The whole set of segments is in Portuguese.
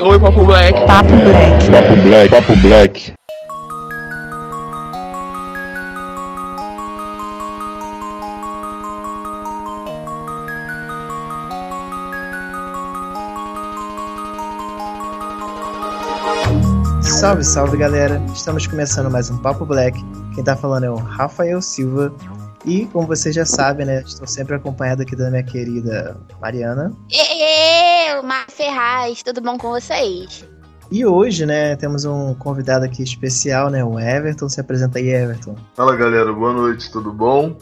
Oi, Papo Black. Papo Black. Papo Black. Papo Black. Salve, salve galera! Estamos começando mais um Papo Black. Quem tá falando é o Rafael Silva. E, como vocês já sabem, né? Estou sempre acompanhado aqui da minha querida Mariana. Eu, Mar Ferraz, tudo bom com vocês? E hoje, né, temos um convidado aqui especial, né? O Everton. Se apresenta aí, Everton. Fala galera, boa noite, tudo bom?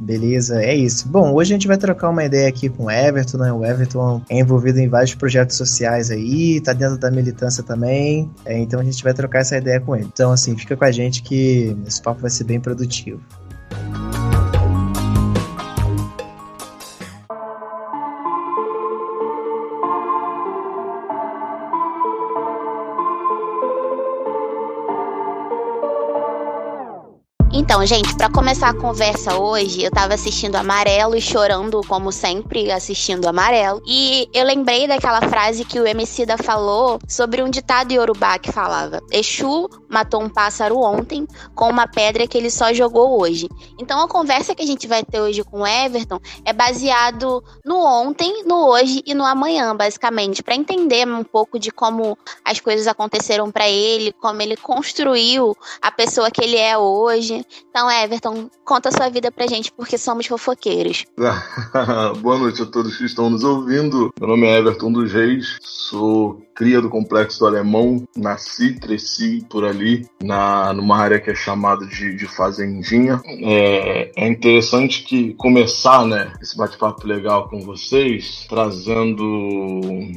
Beleza, é isso. Bom, hoje a gente vai trocar uma ideia aqui com o Everton, né? O Everton é envolvido em vários projetos sociais aí, tá dentro da militância também. É, então a gente vai trocar essa ideia com ele. Então, assim, fica com a gente que esse papo vai ser bem produtivo. Então, gente, para começar a conversa hoje, eu tava assistindo Amarelo e chorando, como sempre, assistindo Amarelo. E eu lembrei daquela frase que o MC da falou sobre um ditado Yorubá que falava: Exu matou um pássaro ontem com uma pedra que ele só jogou hoje. Então, a conversa que a gente vai ter hoje com o Everton é baseado no ontem, no hoje e no amanhã, basicamente, para entender um pouco de como as coisas aconteceram para ele, como ele construiu a pessoa que ele é hoje. Então, Everton, conta a sua vida pra gente, porque somos fofoqueiros. Boa noite a todos que estão nos ouvindo. Meu nome é Everton dos Reis, sou cria do Complexo do Alemão, nasci, cresci por ali, na, numa área que é chamada de, de Fazendinha. É, é interessante que começar né, esse bate-papo legal com vocês, trazendo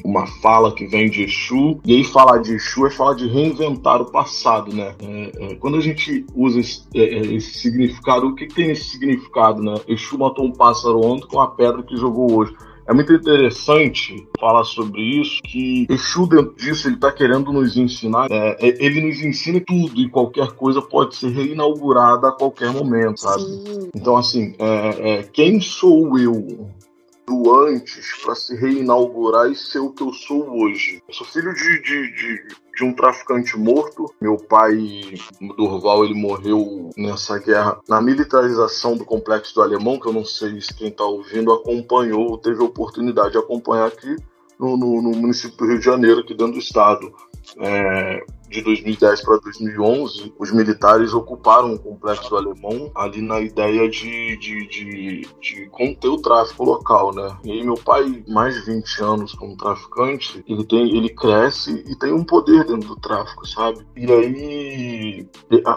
uma fala que vem de Exu, e aí falar de Exu é falar de reinventar o passado, né? É, é, quando a gente usa esse, é, é, esse significado, o que, que tem nesse significado, né? Exu matou um pássaro ontem com a pedra que jogou hoje. É muito interessante falar sobre isso, que Exu dentro disso, ele está querendo nos ensinar, é, é, ele nos ensina tudo e qualquer coisa pode ser reinaugurada a qualquer momento, sabe? Sim. Então, assim, é, é, quem sou eu do antes para se reinaugurar e ser o que eu sou hoje? Eu sou filho de, de, de, de um traficante morto. Meu pai, Durval, ele morreu nessa guerra, na militarização do complexo do Alemão, que eu não sei se quem está ouvindo acompanhou, teve a oportunidade de acompanhar aqui no, no, no município do Rio de Janeiro, aqui dentro do estado. É, de 2010 para 2011, os militares ocuparam o complexo Alemão ali na ideia de, de, de, de, conter o tráfico local, né? E aí meu pai, mais de 20 anos como traficante, ele tem, ele cresce e tem um poder dentro do tráfico, sabe? E aí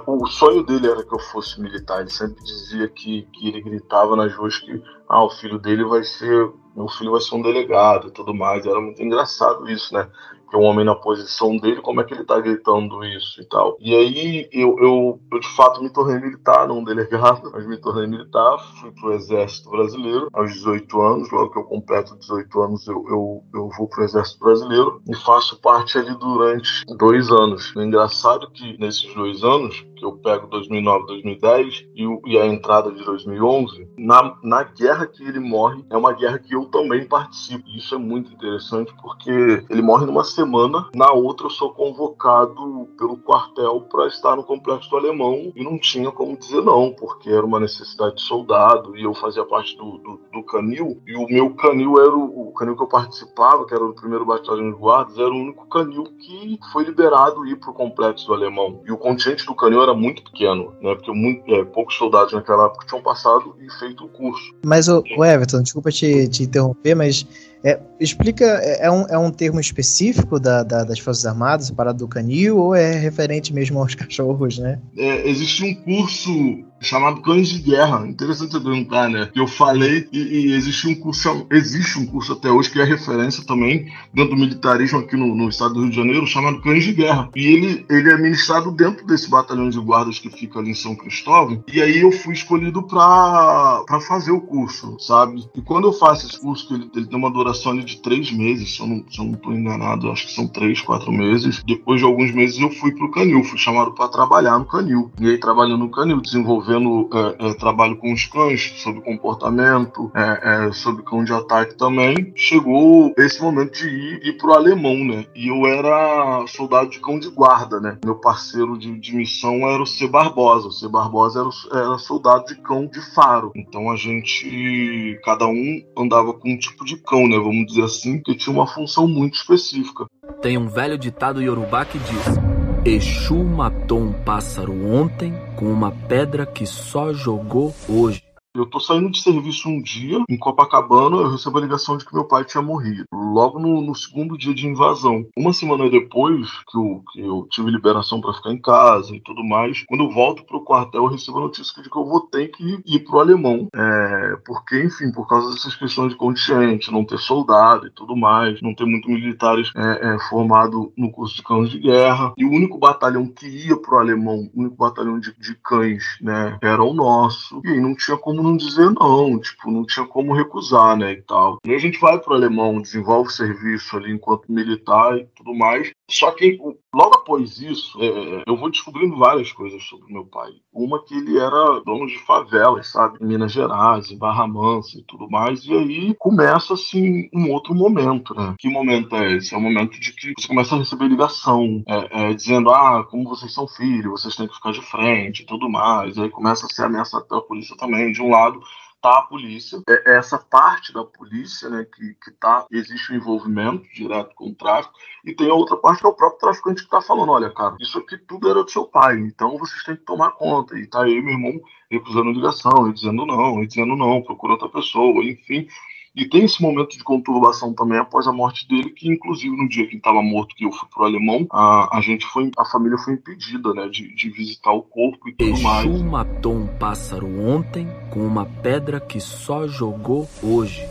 o sonho dele era que eu fosse militar. Ele sempre dizia que, que ele gritava nas ruas que ah, o filho dele vai ser meu filho vai ser um delegado e tudo mais. Era muito engraçado isso, né? Que um homem na posição dele, como é que ele tá gritando isso e tal. E aí eu, eu, eu de fato me tornei militar, não delegado, mas me tornei militar, fui pro Exército Brasileiro aos 18 anos, logo que eu completo 18 anos eu, eu, eu vou pro Exército Brasileiro e faço parte ali durante dois anos. É engraçado que nesses dois anos, que eu pego 2009, 2010 e, e a entrada de 2011, na, na guerra que ele morre, é uma guerra que eu também participo. Isso é muito interessante porque ele morre numa semana, na outra eu sou convocado pelo quartel para estar no complexo do alemão e não tinha como dizer não, porque era uma necessidade de soldado e eu fazia parte do, do, do canil e o meu canil era o, o, canil que eu participava, que era o primeiro batalhão de guardas, era o único canil que foi liberado ir para o complexo do alemão. E o contingente do canil era muito pequeno, né? Porque muito, é, poucos soldados naquela época tinham passado e feito o curso. Mas o, o Everton, desculpa te, te interromper, mas é, explica, é, é um, é um termo específico da, da, das Forças Armadas, parada do canil, ou é referente mesmo aos cachorros, né? É, existe um curso chamado Cães de Guerra. Interessante perguntar, né? Eu falei e, e, existe um curso, existe um curso até hoje que é referência também dentro do militarismo aqui no, no, estado do Rio de Janeiro, chamado Cães de Guerra. E ele, ele é ministrado dentro desse batalhão de guardas que fica ali em São Cristóvão. E aí eu fui escolhido para fazer o curso, sabe? E quando eu faço esse curso, ele, ele tem uma duração de três meses, se eu não, tô enganado, acho que são três, quatro meses. Depois de alguns meses eu fui pro Canil, fui chamado para trabalhar no Canil. E aí trabalhando no Canil, desenvolvendo é, é, trabalho com os cães, sobre comportamento, é, é, sobre cão de ataque também, chegou esse momento de ir, ir pro alemão, né? E eu era soldado de cão de guarda, né? Meu parceiro de, de missão era o C. Barbosa. O C. Barbosa era, era soldado de cão de faro. Então a gente, cada um andava com um tipo de cão, né? Vamos dizer assim, que tinha uma função muito específica. Tem um velho ditado iorubá que diz: Exu matou um pássaro ontem com uma pedra que só jogou hoje. Eu tô saindo de serviço um dia, em Copacabana, eu recebo a ligação de que meu pai tinha morrido. Logo no, no segundo dia de invasão. Uma semana depois que eu, que eu tive liberação para ficar em casa e tudo mais, quando eu volto pro quartel, eu recebo a notícia de que eu vou ter que ir pro alemão. É, porque, enfim, por causa dessas questões de contingente, não ter soldado e tudo mais, não ter muito militares é, é, formado no curso de cães de guerra. E o único batalhão que ia pro alemão, o único batalhão de, de cães, né, era o nosso. E aí não tinha como não dizer não, tipo, não tinha como recusar, né, e tal. E a gente vai pro alemão, desenvolve serviço ali enquanto militar e tudo mais. Só que logo após isso, é, é, eu vou descobrindo várias coisas sobre meu pai. Uma que ele era dono de favelas, sabe, em Minas Gerais, em Barra Mansa e tudo mais. E aí começa, assim, um outro momento, né? Que momento é esse? É o momento de que você começa a receber ligação, é, é, dizendo, ah, como vocês são filhos, vocês têm que ficar de frente e tudo mais. E aí começa a ser ameaçado pela polícia também, de um lado a polícia, é, é essa parte da polícia, né, que, que tá, existe um envolvimento direto com o tráfico, e tem a outra parte que é o próprio traficante que tá falando, olha, cara, isso aqui tudo era do seu pai, então vocês têm que tomar conta, e tá aí meu irmão recusando ligação, e dizendo não, e dizendo não, procura outra pessoa, enfim, e tem esse momento de conturbação também após a morte dele, que inclusive no dia que ele estava morto, que eu fui pro alemão, a, a gente foi, a família foi impedida, né, de, de visitar o corpo e tudo Exu mais. matou um pássaro ontem com uma pedra que só jogou hoje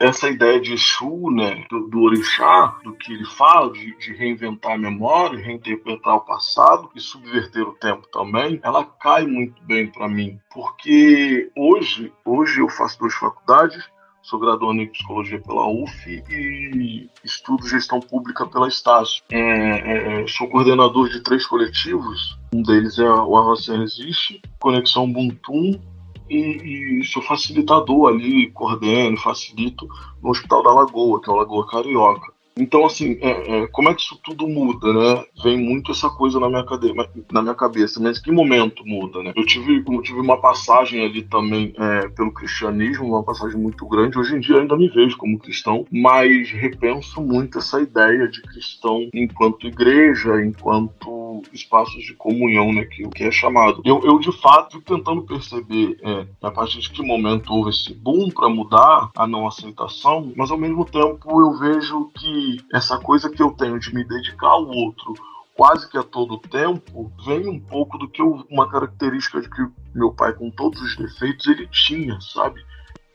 essa ideia de Exu, né, do, do, orixá, do que ele fala, de, de, reinventar a memória, reinterpretar o passado e subverter o tempo também, ela cai muito bem para mim, porque hoje, hoje eu faço duas faculdades, Sou graduando em psicologia pela UF e estudo gestão pública pela Estácio. É, é, é, sou coordenador de três coletivos. Um deles é o Arroça Resiste, Conexão Ubuntu e, e, sou facilitador ali, coordeno, facilito no Hospital da Lagoa, que é o Lagoa Carioca. Então, assim, é, é, como é que isso tudo muda, né? Vem muito essa coisa na minha, na minha cabeça, mas que momento muda, né? Eu tive, eu tive uma passagem ali também é, pelo cristianismo, uma passagem muito grande. Hoje em dia ainda me vejo como cristão, mas repenso muito essa ideia de cristão enquanto igreja, enquanto espaços de comunhão, né? Que que é chamado. Eu, eu de fato, tentando perceber é, a partir de que momento houve esse boom para mudar a não aceitação, mas ao mesmo tempo eu vejo que essa coisa que eu tenho de me dedicar ao outro quase que a todo tempo vem um pouco do que eu, uma característica de que meu pai, com todos os defeitos, ele tinha, sabe?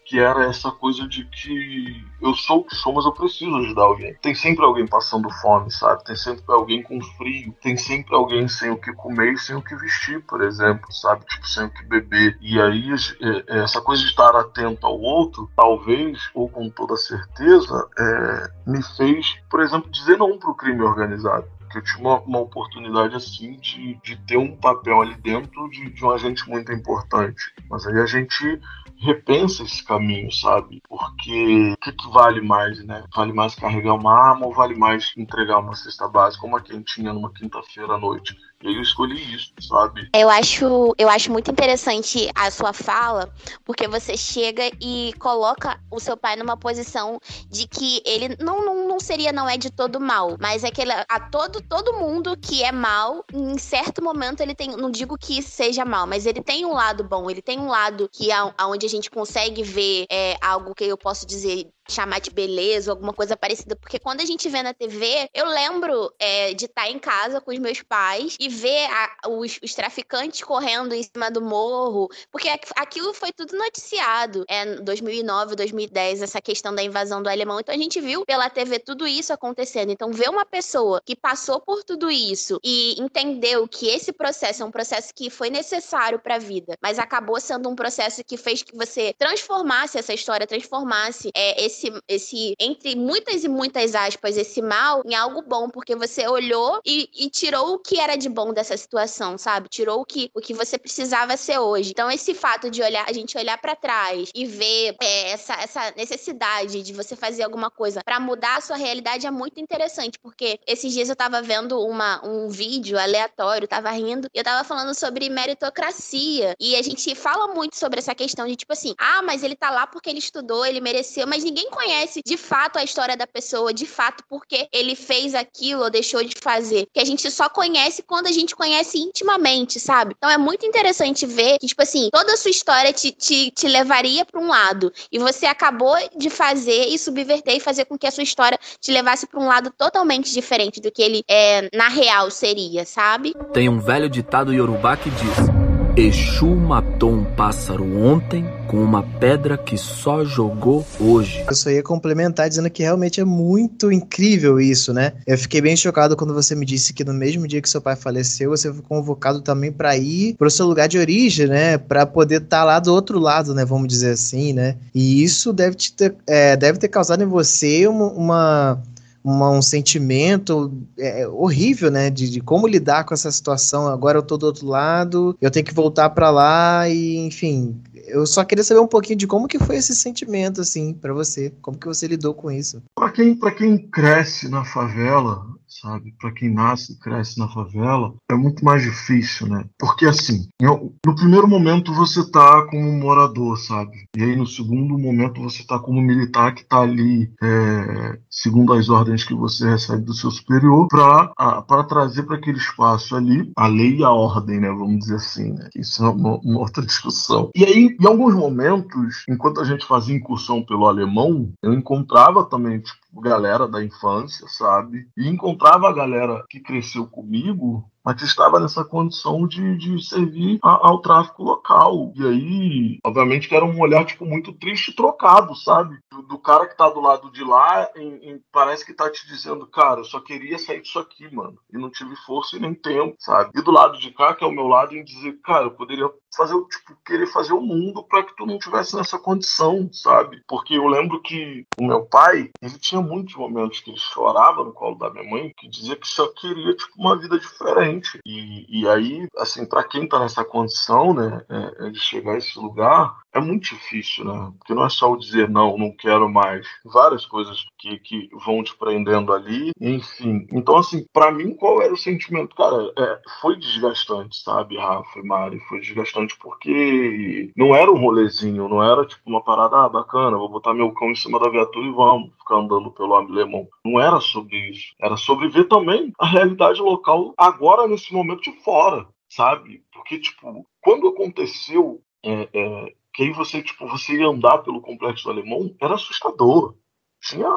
Que era essa coisa de que eu sou o que sou, mas eu preciso ajudar alguém. Tem sempre alguém passando fome, sabe? Tem sempre alguém com frio, tem sempre alguém sem o que comer e sem o que vestir, por exemplo, sabe? Tipo, sem o que beber. E aí, é, é, essa coisa de estar atento ao outro, talvez, ou com toda certeza, é, me fez, por exemplo, dizer não para o crime organizado eu tinha uma, uma, oportunidade assim de, de ter um papel ali dentro de, de um agente muito importante. Mas aí a gente repensa esse caminho, sabe? Porque o que, que, vale mais, né? Vale mais carregar uma arma ou vale mais entregar uma cesta básica, uma quentinha numa quinta-feira à noite? Eu escolhi isso, sabe? Eu acho, eu acho muito interessante a sua fala, porque você chega e coloca o seu pai numa posição de que ele não, não, não seria, não é de todo mal, mas é que ele, a todo, todo mundo que é mal, em certo momento ele tem, não digo que seja mal, mas ele tem um lado bom, ele tem um lado que é onde a gente consegue ver é, algo que eu posso dizer chamar de beleza, alguma coisa parecida. Porque quando a gente vê na TV, eu lembro é, de estar em casa com os meus pais e ver a, os, os, traficantes correndo em cima do morro. Porque aquilo foi tudo noticiado. É 2009, 2010, essa questão da invasão do alemão. Então a gente viu pela TV tudo isso acontecendo. Então ver uma pessoa que passou por tudo isso e entendeu que esse processo é um processo que foi necessário para a vida, mas acabou sendo um processo que fez que você transformasse essa história, transformasse é, esse esse, esse, entre muitas e muitas aspas, esse mal em algo bom, porque você olhou e, e tirou o que era de bom dessa situação, sabe? Tirou o que, o que você precisava ser hoje. Então, esse fato de olhar, a gente olhar para trás e ver é, essa, essa necessidade de você fazer alguma coisa para mudar a sua realidade é muito interessante, porque esses dias eu tava vendo uma, um vídeo aleatório, tava rindo, e eu tava falando sobre meritocracia. E a gente fala muito sobre essa questão de tipo assim, ah, mas ele tá lá porque ele estudou, ele mereceu, mas ninguém conhece de fato a história da pessoa, de fato porque ele fez aquilo ou deixou de fazer. Que a gente só conhece quando a gente conhece intimamente, sabe? Então é muito interessante ver que, tipo assim, toda a sua história te, te, te levaria para um lado. E você acabou de fazer e subverter e fazer com que a sua história te levasse para um lado totalmente diferente do que ele é, na real seria, sabe? Tem um velho ditado iorubá que diz. Exu matou um pássaro ontem com uma pedra que só jogou hoje. Eu só ia complementar dizendo que realmente é muito incrível isso, né? Eu fiquei bem chocado quando você me disse que no mesmo dia que seu pai faleceu, você foi convocado também para ir para o seu lugar de origem, né? Para poder estar tá lá do outro lado, né? Vamos dizer assim, né? E isso deve, te ter, é, deve ter causado em você uma, uma uma, um sentimento é, horrível, né? De, de, como lidar com essa situação. Agora eu tô do outro lado, eu tenho que voltar para lá e, enfim. Eu só queria saber um pouquinho de como que foi esse sentimento, assim, para você. Como que você lidou com isso? Quem, quem cresce na favela, sabe? Para quem nasce e cresce na favela, é muito mais difícil, né? Porque assim, no primeiro momento você tá como morador, sabe? E aí no segundo momento você tá como militar que tá ali, é, segundo as ordens que você recebe do seu superior, para trazer para aquele espaço ali a lei e a ordem, né? Vamos dizer assim, né? Isso é uma, uma outra discussão. E aí, em alguns momentos, enquanto a gente fazia incursão pelo alemão, eu encontrava também, tipo, galera da infância, sabe? E encontrava a galera que cresceu comigo mas estava nessa condição de, de servir a, ao tráfico local. E aí, obviamente, que era um olhar tipo, muito triste e trocado, sabe? Do, do cara que tá do lado de lá, em, em, parece que tá te dizendo, cara, eu só queria sair disso aqui, mano. E não tive força e nem tempo, sabe? E do lado de cá, que é o meu lado, em dizer, cara, eu poderia fazer, tipo, querer fazer o mundo para que tu não tivesse nessa condição, sabe? Porque eu lembro que o meu pai, ele tinha muitos momentos que ele chorava no colo da minha mãe, que dizia que só queria, tipo, uma vida diferente. E, e aí, assim, para quem está nessa condição, né, é, é, de chegar a esse lugar, é muito difícil, né? Porque não é só o dizer não, não quero mais. Várias coisas que, que vão te prendendo ali, enfim. Então, assim, para mim, qual era o sentimento? Cara, é, foi desgastante, sabe, Rafa e Mari? Foi desgastante porque não era um rolezinho, não era tipo uma parada, ah, bacana, vou botar meu cão em cima da viatura e vamos ficar andando pelo Alemão. Não era sobre isso. Era sobre ver também a realidade local agora, nesse momento de fora, sabe? Porque, tipo, quando aconteceu é, é, que aí você, tipo, você ia andar pelo complexo do alemão, era assustador. Tinha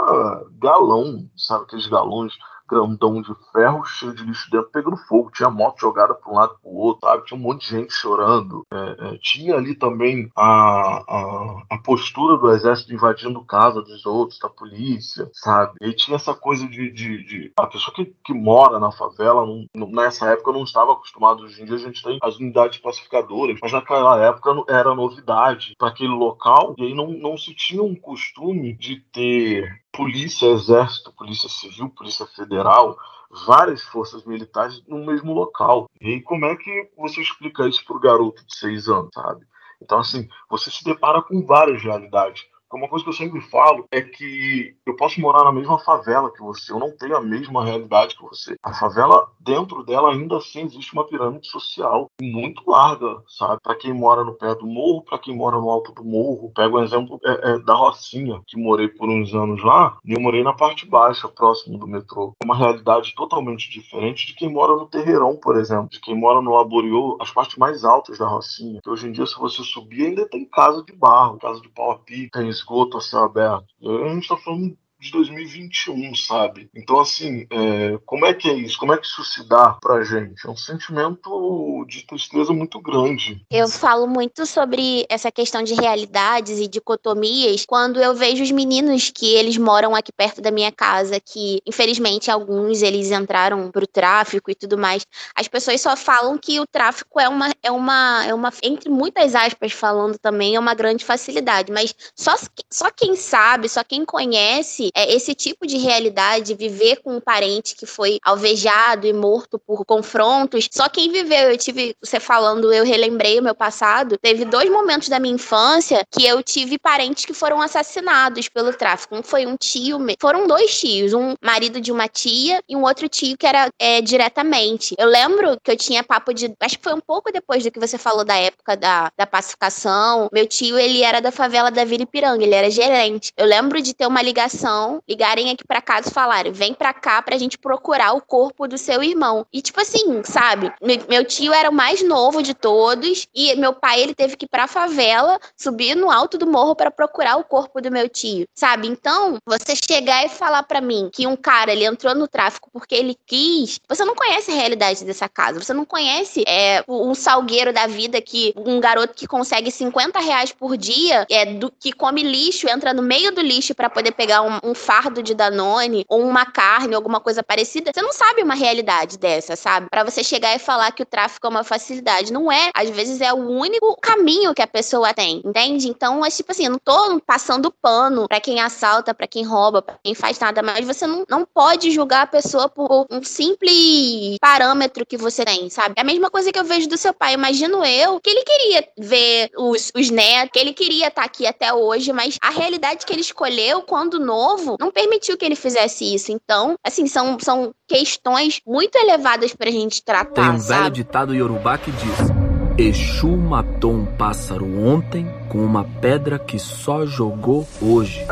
galão, sabe, aqueles galões grandão de ferro, cheio de lixo dentro, pegando fogo. Tinha moto jogada para um lado para o outro, sabe? Tinha um monte de gente chorando. É, é, tinha ali também a, a, a, postura do exército invadindo casa dos outros, da polícia, sabe? E tinha essa coisa de, de, de a pessoa que, que mora na favela, não, não, nessa época não estava acostumado. Hoje em dia a gente tem as unidades pacificadoras, mas naquela época era novidade para aquele local e aí não, não se tinha um costume de ter polícia, exército, polícia civil, polícia federal, várias forças militares no mesmo local. E como é que você explica isso para o garoto de seis anos, sabe? Então, assim, você se depara com várias realidades. Uma coisa que eu sempre falo é que eu posso morar na mesma favela que você, eu não tenho a mesma realidade que você. A favela, dentro dela, ainda assim existe uma pirâmide social muito larga, sabe? Para quem mora no pé do morro, para quem mora no alto do morro. Pego o exemplo é, é, da Rocinha, que morei por uns anos lá, e eu morei na parte baixa, próximo do metrô. Uma realidade totalmente diferente de quem mora no Terreirão, por exemplo, de quem mora no Laboriô, as partes mais altas da Rocinha. Que hoje em dia, se você subir, ainda tem casa de barro, casa de pau a pique, tem esgoto a céu aberto. A gente está falando de 2021, sabe? Então, assim, é, como é que é isso? Como é que isso se dá pra gente? É um sentimento de tristeza muito grande. Eu falo muito sobre essa questão de realidades e dicotomias quando eu vejo os meninos que eles moram aqui perto da minha casa, que infelizmente alguns eles entraram pro tráfico e tudo mais. As pessoas só falam que o tráfico é uma, é uma, é uma entre muitas aspas falando também, é uma grande facilidade, mas só, só quem sabe, só quem conhece é, esse tipo de realidade, viver com um parente que foi alvejado e morto por confrontos, só quem viveu. Eu tive, você falando, eu relembrei o meu passado, teve dois momentos da minha infância que eu tive parentes que foram assassinados pelo tráfico. Um foi um tio, foram dois tios, um marido de uma tia e um outro tio que era é, diretamente. Eu lembro que eu tinha papo de, acho que foi um pouco depois do que você falou da época da, da pacificação. Meu tio, ele era da favela da Vila Ipiranga, ele era gerente. Eu lembro de ter uma ligação, ligarem aqui para casa e falarem: vem pra cá pra gente procurar o corpo do seu irmão. E tipo assim, sabe? Meu tio era o mais novo de todos e meu pai, ele teve que ir pra favela, subir no alto do morro para procurar o corpo do meu tio, sabe? Então, você chegar e falar para mim que um cara, ele entrou no tráfico porque ele quis, você não conhece a realidade dessa casa, você não conhece é, um salgueiro da vida que um garoto que consegue 50 reais por dia, é, do, que come lixo, entra no meio do lixo para poder pegar um, um, fardo de Danone ou uma carne, alguma coisa parecida. Você não sabe uma realidade dessa, sabe? Para você chegar e falar que o tráfico é uma facilidade. Não é. Às vezes é o único caminho que a pessoa tem, entende? Então, é tipo assim, eu não tô passando pano para quem assalta, para quem rouba, pra quem faz nada, mas você não, não pode julgar a pessoa por um simples parâmetro que você tem, sabe? É a mesma coisa que eu vejo do seu pai. Imagino eu que ele queria ver os, os netos, que ele queria estar tá aqui até hoje, mas a realidade que ele escolheu quando novo não permitiu que ele fizesse isso. Então, assim, são, são questões muito elevadas pra gente tratar. Tem um sabe? velho ditado iorubá que diz: Exu matou um pássaro ontem com uma pedra que só jogou hoje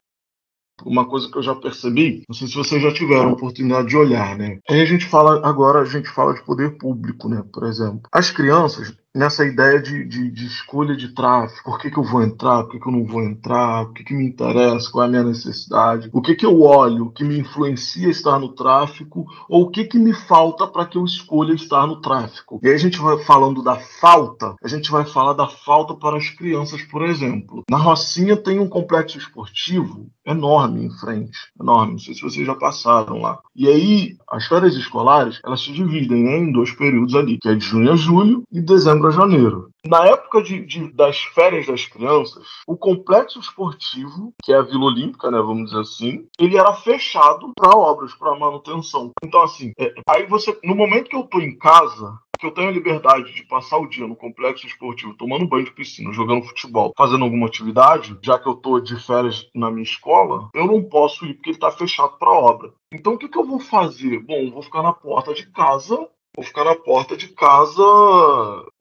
uma coisa que eu já percebi, não sei se vocês já tiveram a oportunidade de olhar, né? Aí a gente fala, agora a gente fala de poder público, né? Por exemplo. As crianças, nessa ideia de, de, de, escolha de tráfego. Por que, que eu vou entrar? Por que, que eu não vou entrar? O que, que me interessa? Qual é a minha necessidade? O que, que eu olho que me influencia estar no tráfico? Ou o que, que me falta para que eu escolha estar no tráfico? E aí a gente vai falando da falta, a gente vai falar da falta para as crianças, por exemplo. Na Rocinha tem um complexo esportivo enorme em frente. Enorme. Não sei se vocês já passaram lá. E aí, as férias escolares, elas se dividem né, em dois períodos ali, que é de junho a julho e dezembro janeiro. Na época de, de, das férias das crianças, o complexo esportivo, que é a Vila Olímpica, né, vamos dizer assim, ele era fechado para obras, para manutenção. Então, assim, é, aí você, no momento que eu tô em casa, que eu tenho a liberdade de passar o dia no complexo esportivo, tomando banho de piscina, jogando futebol, fazendo alguma atividade, já que eu tô de férias na minha escola, eu não posso ir porque ele tá fechado para obra. Então o que, que eu vou fazer? Bom, vou ficar na porta de casa Vou ficar na porta de casa,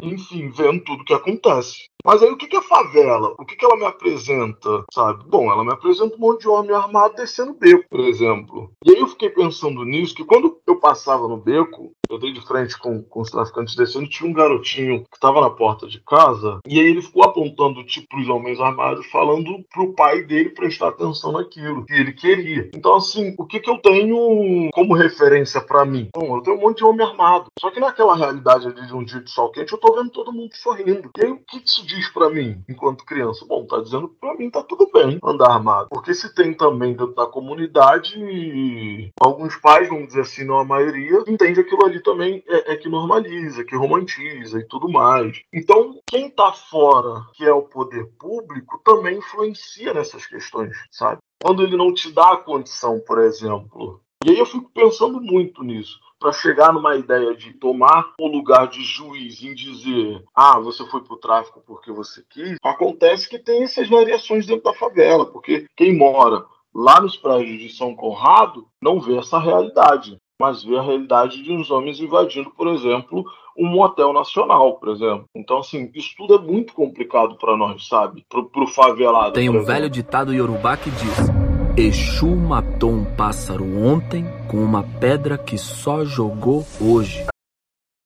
enfim, vendo tudo que acontece. Mas aí o que, é favela? O que, que ela me apresenta, sabe? Bom, ela me apresenta um monte de homem armado descendo beco, por exemplo. E aí eu fiquei pensando nisso, que quando eu passava no beco, eu dei de frente com, com os traficantes descendo, tinha um garotinho que estava na porta de casa, e aí ele ficou apontando tipo os homens armados, falando pro pai dele prestar atenção naquilo que ele queria. Então, assim, o que que eu tenho como referência para mim? Bom, eu tenho um monte de homem armado. Só que naquela realidade ali de um dia de sol quente, eu tô vendo todo mundo sorrindo. E aí, o que isso diz para mim, enquanto criança? Bom, tá dizendo que pra mim tá tudo bem andar armado. Porque se tem também dentro da comunidade, alguns pais, vamos dizer assim, não a maioria, entende aquilo ali também é, é, que normaliza, que romantiza e tudo mais. Então, quem está fora, que é o poder público, também influencia nessas questões, sabe? Quando ele não te dá a condição, por exemplo. E aí eu fico pensando muito nisso para chegar numa ideia de tomar o lugar de juiz em dizer, ah, você foi pro tráfico porque você quis, acontece que tem essas variações dentro da favela, porque quem mora lá nos prédios de São Conrado não vê essa realidade mas vê a realidade de uns homens invadindo, por exemplo, um motel nacional, por exemplo. Então, assim, isso tudo é muito complicado para nós, sabe? Pro, pro favelado. Tem um velho ditado iorubá que diz: Exu matou um pássaro ontem com uma pedra que só jogou hoje.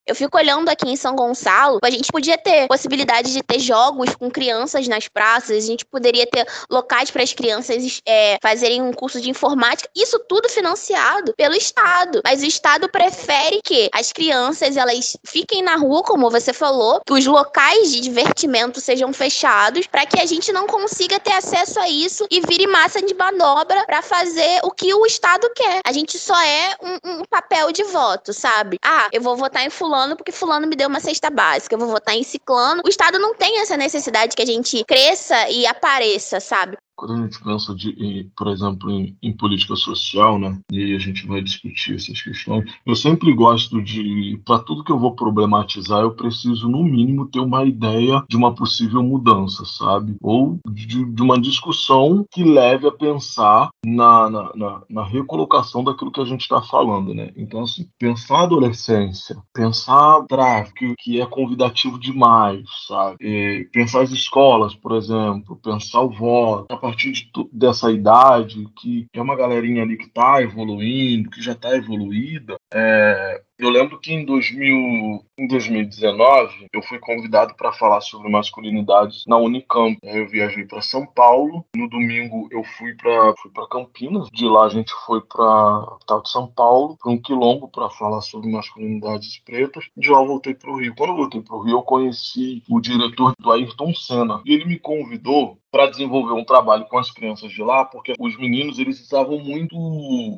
Eu fico olhando aqui em São Gonçalo, a gente podia ter possibilidade de ter jogos com crianças nas praças, a gente poderia ter locais para as crianças é, fazerem um curso de informática, isso tudo financiado pelo Estado. Mas o Estado prefere que as crianças elas fiquem na rua, como você falou, que os locais de divertimento sejam fechados, para que a gente não consiga ter acesso a isso e vire massa de manobra para fazer o que o Estado quer. A gente só é um, um papel de voto, sabe? Ah, eu vou votar em fulano porque fulano me deu uma cesta básica, eu vou votar em ciclano. O Estado não tem essa necessidade que a gente cresça e apareça, sabe? Quando a gente pensa, de, por exemplo, em, em, política social, né, e a gente vai discutir essas questões, eu sempre gosto de, para tudo que eu vou problematizar, eu preciso, no mínimo, ter uma ideia de uma possível mudança, sabe? Ou de, de uma discussão que leve a pensar na, na, na, na recolocação daquilo que a gente está falando, né? Então, assim, pensar a adolescência, pensar tráfico, que é convidativo demais, sabe? E pensar as escolas, por exemplo, pensar o voto, a partir de, dessa idade, que é uma galerinha ali que está evoluindo, que já está evoluída, é, eu lembro que em, 2000, em 2019 eu fui convidado para falar sobre masculinidade na Unicamp. Eu viajei para São Paulo. No domingo eu fui para fui Campinas. De lá a gente foi para tal de São Paulo, para um quilombo para falar sobre masculinidades pretas. De lá eu voltei para o Rio. Quando eu voltei para o Rio eu conheci o diretor do Ayrton Senna e ele me convidou para desenvolver um trabalho com as crianças de lá, porque os meninos eles estavam muito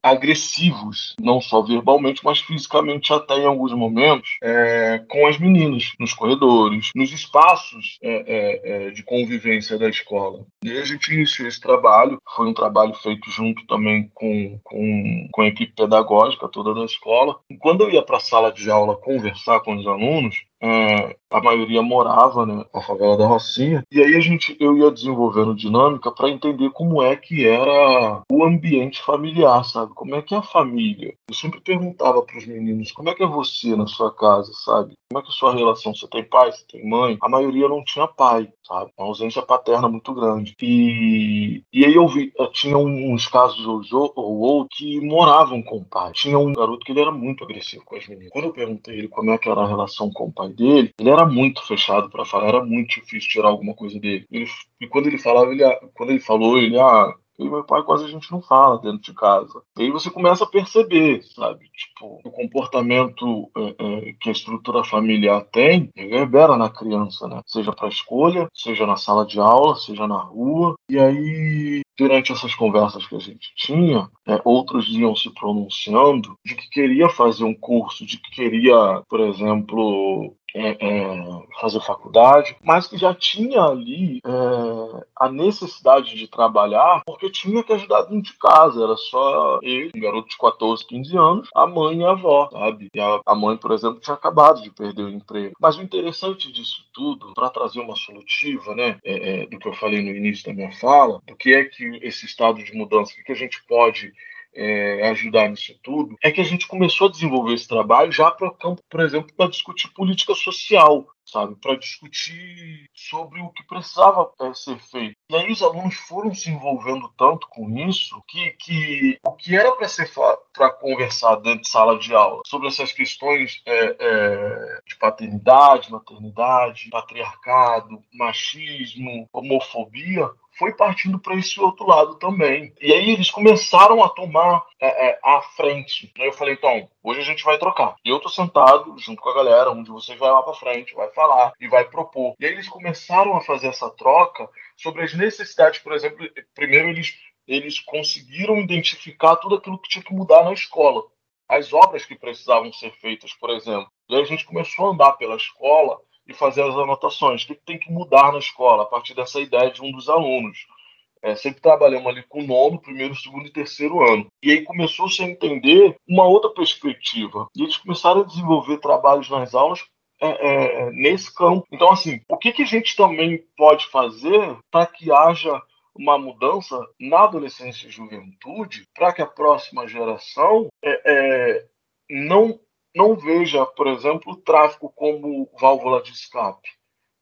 agressivos, não só verbalmente, mas fisicamente até em alguns momentos, é, com as meninas, nos corredores, nos espaços é, é, é, de convivência da escola. E a gente iniciou esse trabalho, foi um trabalho feito junto também com, com, com a equipe pedagógica toda da escola. E quando eu ia para a sala de aula conversar com os alunos, é, a maioria morava né, na favela da Rocinha. E aí a gente, eu ia desenvolvendo dinâmica para entender como é que era o ambiente familiar, sabe? Como é que é a família. Eu sempre perguntava para os meninos como é que é você na sua casa, sabe? Como é que é a sua relação? Você tem pai, você tem mãe? A maioria não tinha pai, sabe? Uma ausência paterna muito grande. E, e aí eu vi, eu tinha uns casos ou, ou que moravam com o pai. Tinha um garoto que ele era muito agressivo com as meninas. Quando eu perguntei ele como é que era a relação com o pai dele, ele era muito fechado para falar, era muito difícil tirar alguma coisa dele. Ele, e quando ele falava, ele, quando ele falou, ele, ah, eu e meu pai quase a gente não fala dentro de casa. E aí você começa a perceber, sabe? Tipo, o comportamento é, é, que a estrutura familiar tem reverbera na criança, né? Seja para escolha, seja na sala de aula, seja na rua. E aí, durante essas conversas que a gente tinha, é, outros iam se pronunciando de que queria fazer um curso, de que queria, por exemplo, é, é, fazer faculdade, mas que já tinha ali é, a necessidade de trabalhar porque tinha que ajudar dentro de casa. Era só ele, um garoto de 14, 15 anos, a mãe e a avó, sabe? E a, a mãe, por exemplo, tinha acabado de perder o emprego. Mas o interessante disso tudo, para trazer uma solutiva, né, é, é, do que eu falei no início da minha fala, do que é que esse estado de mudança, o que, que a gente pode é, ajudar nisso tudo, é que a gente começou a desenvolver esse trabalho já para o campo, por exemplo, para discutir política social, sabe, para discutir sobre o que precisava é, ser feito. E aí os alunos foram se envolvendo tanto com isso que, que o que era para ser para conversar dentro de sala de aula sobre essas questões é, é, de paternidade, maternidade, patriarcado, machismo, homofobia, foi partindo para esse outro lado também. E aí eles começaram a tomar é, é, a frente. Aí eu falei, então, hoje a gente vai trocar. E eu tô sentado junto com a galera, onde vocês vai lá para frente, vai falar e vai propor. E aí eles começaram a fazer essa troca sobre as necessidades, por exemplo, primeiro eles eles conseguiram identificar tudo aquilo que tinha que mudar na escola. As obras que precisavam ser feitas, por exemplo. E aí a gente começou a andar pela escola e fazer as anotações. O que, tem que mudar na escola a partir dessa ideia de um dos alunos? É, sempre trabalhamos ali com o nono, primeiro, segundo e terceiro ano. E aí começou-se a entender uma outra perspectiva. E eles começaram a desenvolver trabalhos nas aulas é, é, nesse campo. Então, assim, o que, que a gente também pode fazer para que haja uma mudança na adolescência e juventude, para que a próxima geração é, é não não veja, por exemplo, o tráfico como válvula de escape.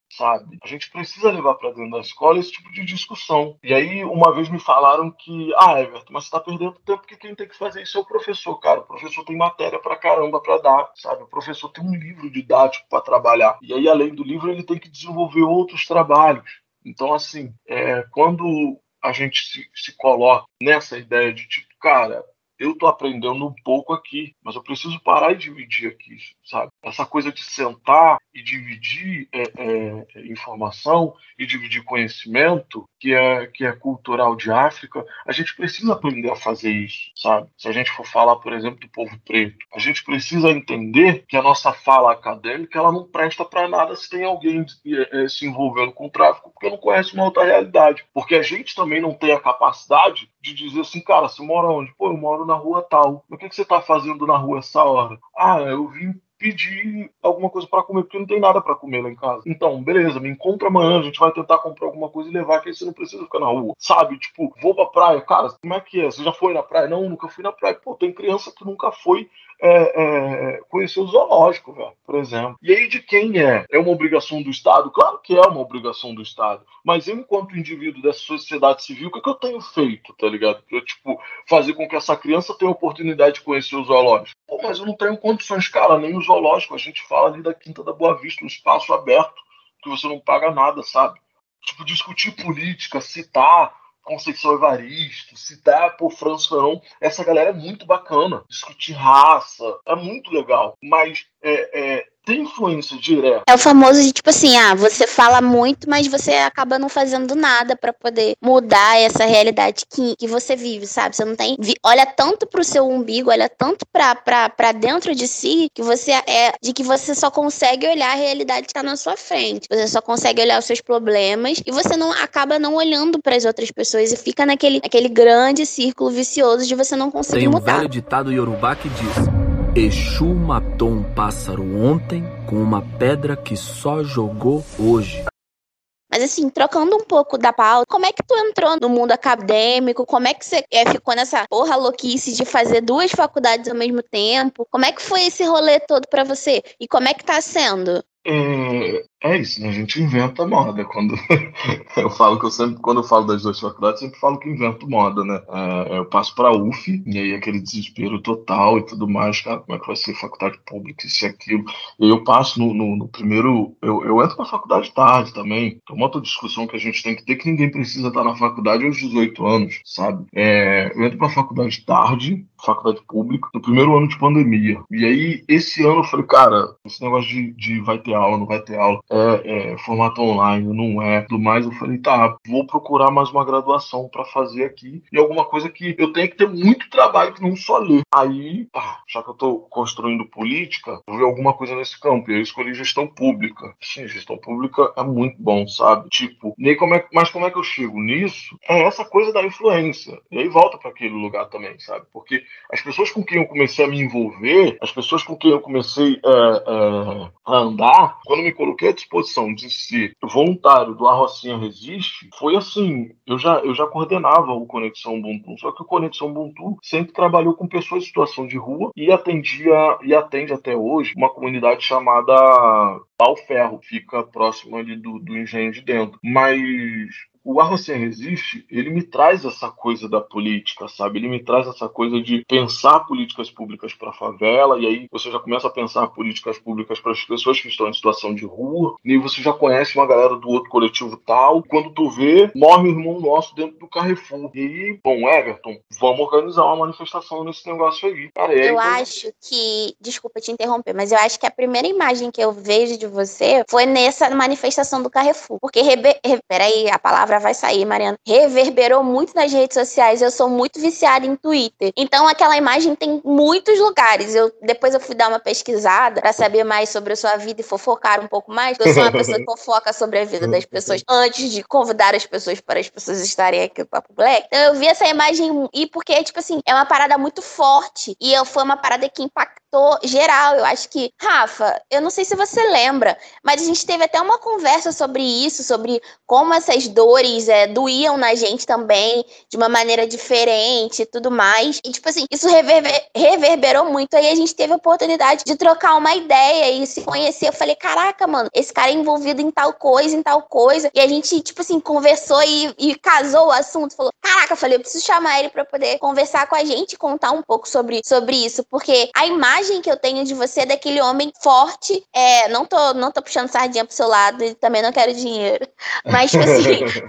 Sabe? A gente precisa levar para dentro da escola esse tipo de discussão. E aí, uma vez me falaram que, ah, Everton, mas você tá perdendo tempo porque quem tem que fazer isso é o professor, cara. O professor tem matéria pra caramba para dar, sabe? O professor tem um livro didático para trabalhar. E aí, além do livro, ele tem que desenvolver outros trabalhos. Então, assim, é, quando a gente se, se coloca nessa ideia de tipo, cara, eu tô aprendendo um pouco aqui, mas eu preciso parar e dividir aqui, sabe? Essa coisa de sentar e dividir é, é, informação e dividir conhecimento, que é, que é cultural de África, a gente precisa aprender a fazer isso, sabe? Se a gente for falar, por exemplo, do povo preto, a gente precisa entender que a nossa fala acadêmica ela não presta para nada se tem alguém é, é, se envolvendo com o tráfico, porque não conhece uma outra realidade. Porque a gente também não tem a capacidade de dizer assim, cara, você mora onde? Pô, eu moro na rua tal. O que, que você tá fazendo na rua essa hora? Ah, eu vim pedir alguma coisa para comer, porque não tem nada para comer lá em casa. Então, beleza, me encontra amanhã, a gente vai tentar comprar alguma coisa e levar, que aí você não precisa ficar na rua. Sabe? Tipo, vou pra praia, cara, como é que é? Você já foi na praia? Não, nunca fui na praia. Pô, tem criança que nunca foi é, é, conhecer o zoológico, velho, por exemplo. E aí de quem é? É uma obrigação do Estado? Claro que é uma obrigação do Estado. Mas eu, enquanto indivíduo dessa sociedade civil, o que, é que eu tenho feito, tá ligado? Pra, tipo, fazer com que essa criança tenha a oportunidade de conhecer o zoológico. Pô, mas eu não tenho condições, cara, nem o zoológico. A gente fala ali da Quinta da Boa Vista, um espaço aberto, que você não paga nada, sabe? Tipo, discutir política, citar Conceição Evaristo, citar por Franço Fanon, essa galera é muito bacana. Discutir raça, é muito legal. Mas é, é, tem influência direta. É o famoso de tipo assim, ah, você fala muito, mas você acaba não fazendo nada para poder mudar essa realidade que, que você vive, sabe? Você não tem. Olha tanto pro seu umbigo, olha tanto pra, pra, pra dentro de si, que você é. De que você só consegue olhar a realidade que tá na sua frente. Você só consegue olhar os seus problemas e você não acaba não olhando para as outras pessoas e fica naquele, naquele grande círculo vicioso de você não conseguir tem um mudar. Tem um velho ditado iorubá que diz. Exu matou um pássaro ontem com uma pedra que só jogou hoje. Mas assim, trocando um pouco da pauta, como é que tu entrou no mundo acadêmico? Como é que você é, ficou nessa porra louquice de fazer duas faculdades ao mesmo tempo? Como é que foi esse rolê todo para você? E como é que tá sendo? É, é isso, né? A gente inventa moda. Quando eu falo que eu sempre, quando eu falo das duas faculdades, sempre falo que invento moda, né? É, eu passo pra UF, e aí aquele desespero total e tudo mais, cara, como é que vai ser faculdade pública, isso e aquilo. E aí eu passo no, no, no primeiro. Eu, eu entro na faculdade tarde também. Tem uma outra discussão que a gente tem que ter que ninguém precisa estar na faculdade aos 18 anos, sabe? É, eu entro pra faculdade tarde, faculdade pública, no primeiro ano de pandemia. E aí, esse ano eu falei, cara, esse negócio de, de vai ter aula, não vai ter aula, é, é formato online, não é, tudo mais. Eu falei, tá, vou procurar mais uma graduação para fazer aqui e alguma coisa que eu tenho que ter muito trabalho que não só ler. Aí, tá, já que eu tô construindo política, vou ver alguma coisa nesse campo. E eu escolhi gestão pública. Sim, gestão pública é muito bom, sabe? Tipo, nem como é, mas como é que eu chego nisso? É essa coisa da influência. E aí volta para aquele lugar também, sabe? Porque as pessoas com quem eu comecei a me envolver, as pessoas com quem eu comecei é, é, a andar, quando me coloquei à disposição de ser voluntário do Arrocinha Resiste, foi assim, eu já, eu já coordenava o Conexão Ubuntu, só que o Conexão Ubuntu sempre trabalhou com pessoas em situação de rua e atendia, e atende até hoje, uma comunidade chamada Pau Ferro, fica próximo ali do, do engenho de dentro. Mas o Arma Sem Resiste, ele me traz essa coisa da política, sabe? Ele me traz essa coisa de pensar políticas públicas para a favela, e aí você já começa a pensar políticas públicas para as pessoas que estão em situação de rua, e você já conhece uma galera do outro coletivo tal. Quando tu vê, morre um irmão nosso dentro do Carrefour. E aí, bom, Everton, vamos organizar uma manifestação nesse negócio aí. Cara, aí, eu então... acho que, desculpa te interromper, mas eu acho que a primeira imagem que eu vejo de você foi nessa manifestação do Carrefour. Porque, rebe... peraí, a palavra vai sair, Mariana, reverberou muito nas redes sociais. Eu sou muito viciada em Twitter. Então aquela imagem tem muitos lugares. Eu depois eu fui dar uma pesquisada para saber mais sobre a sua vida e fofocar um pouco mais. Eu sou uma pessoa que fofoca sobre a vida das pessoas antes de convidar as pessoas para as pessoas estarem aqui no Papo Black. Então eu vi essa imagem e porque tipo assim, é uma parada muito forte e eu foi uma parada que impactou geral. Eu acho que Rafa, eu não sei se você lembra, mas a gente teve até uma conversa sobre isso, sobre como essas dores dores é, doíam na gente também, de uma maneira diferente e tudo mais. E, tipo assim, isso reverber, reverberou muito. Aí a gente teve a oportunidade de trocar uma ideia e se conhecer. Eu falei, caraca, mano, esse cara é envolvido em tal coisa, em tal coisa. E a gente, tipo assim, conversou e, e casou o assunto. Falou, caraca, eu falei, eu preciso chamar ele para poder conversar com a gente e contar um pouco sobre, sobre isso. Porque a imagem que eu tenho de você é daquele homem forte. É, não tô, não tô puxando sardinha pro seu lado e também não quero dinheiro. Mas, tipo assim,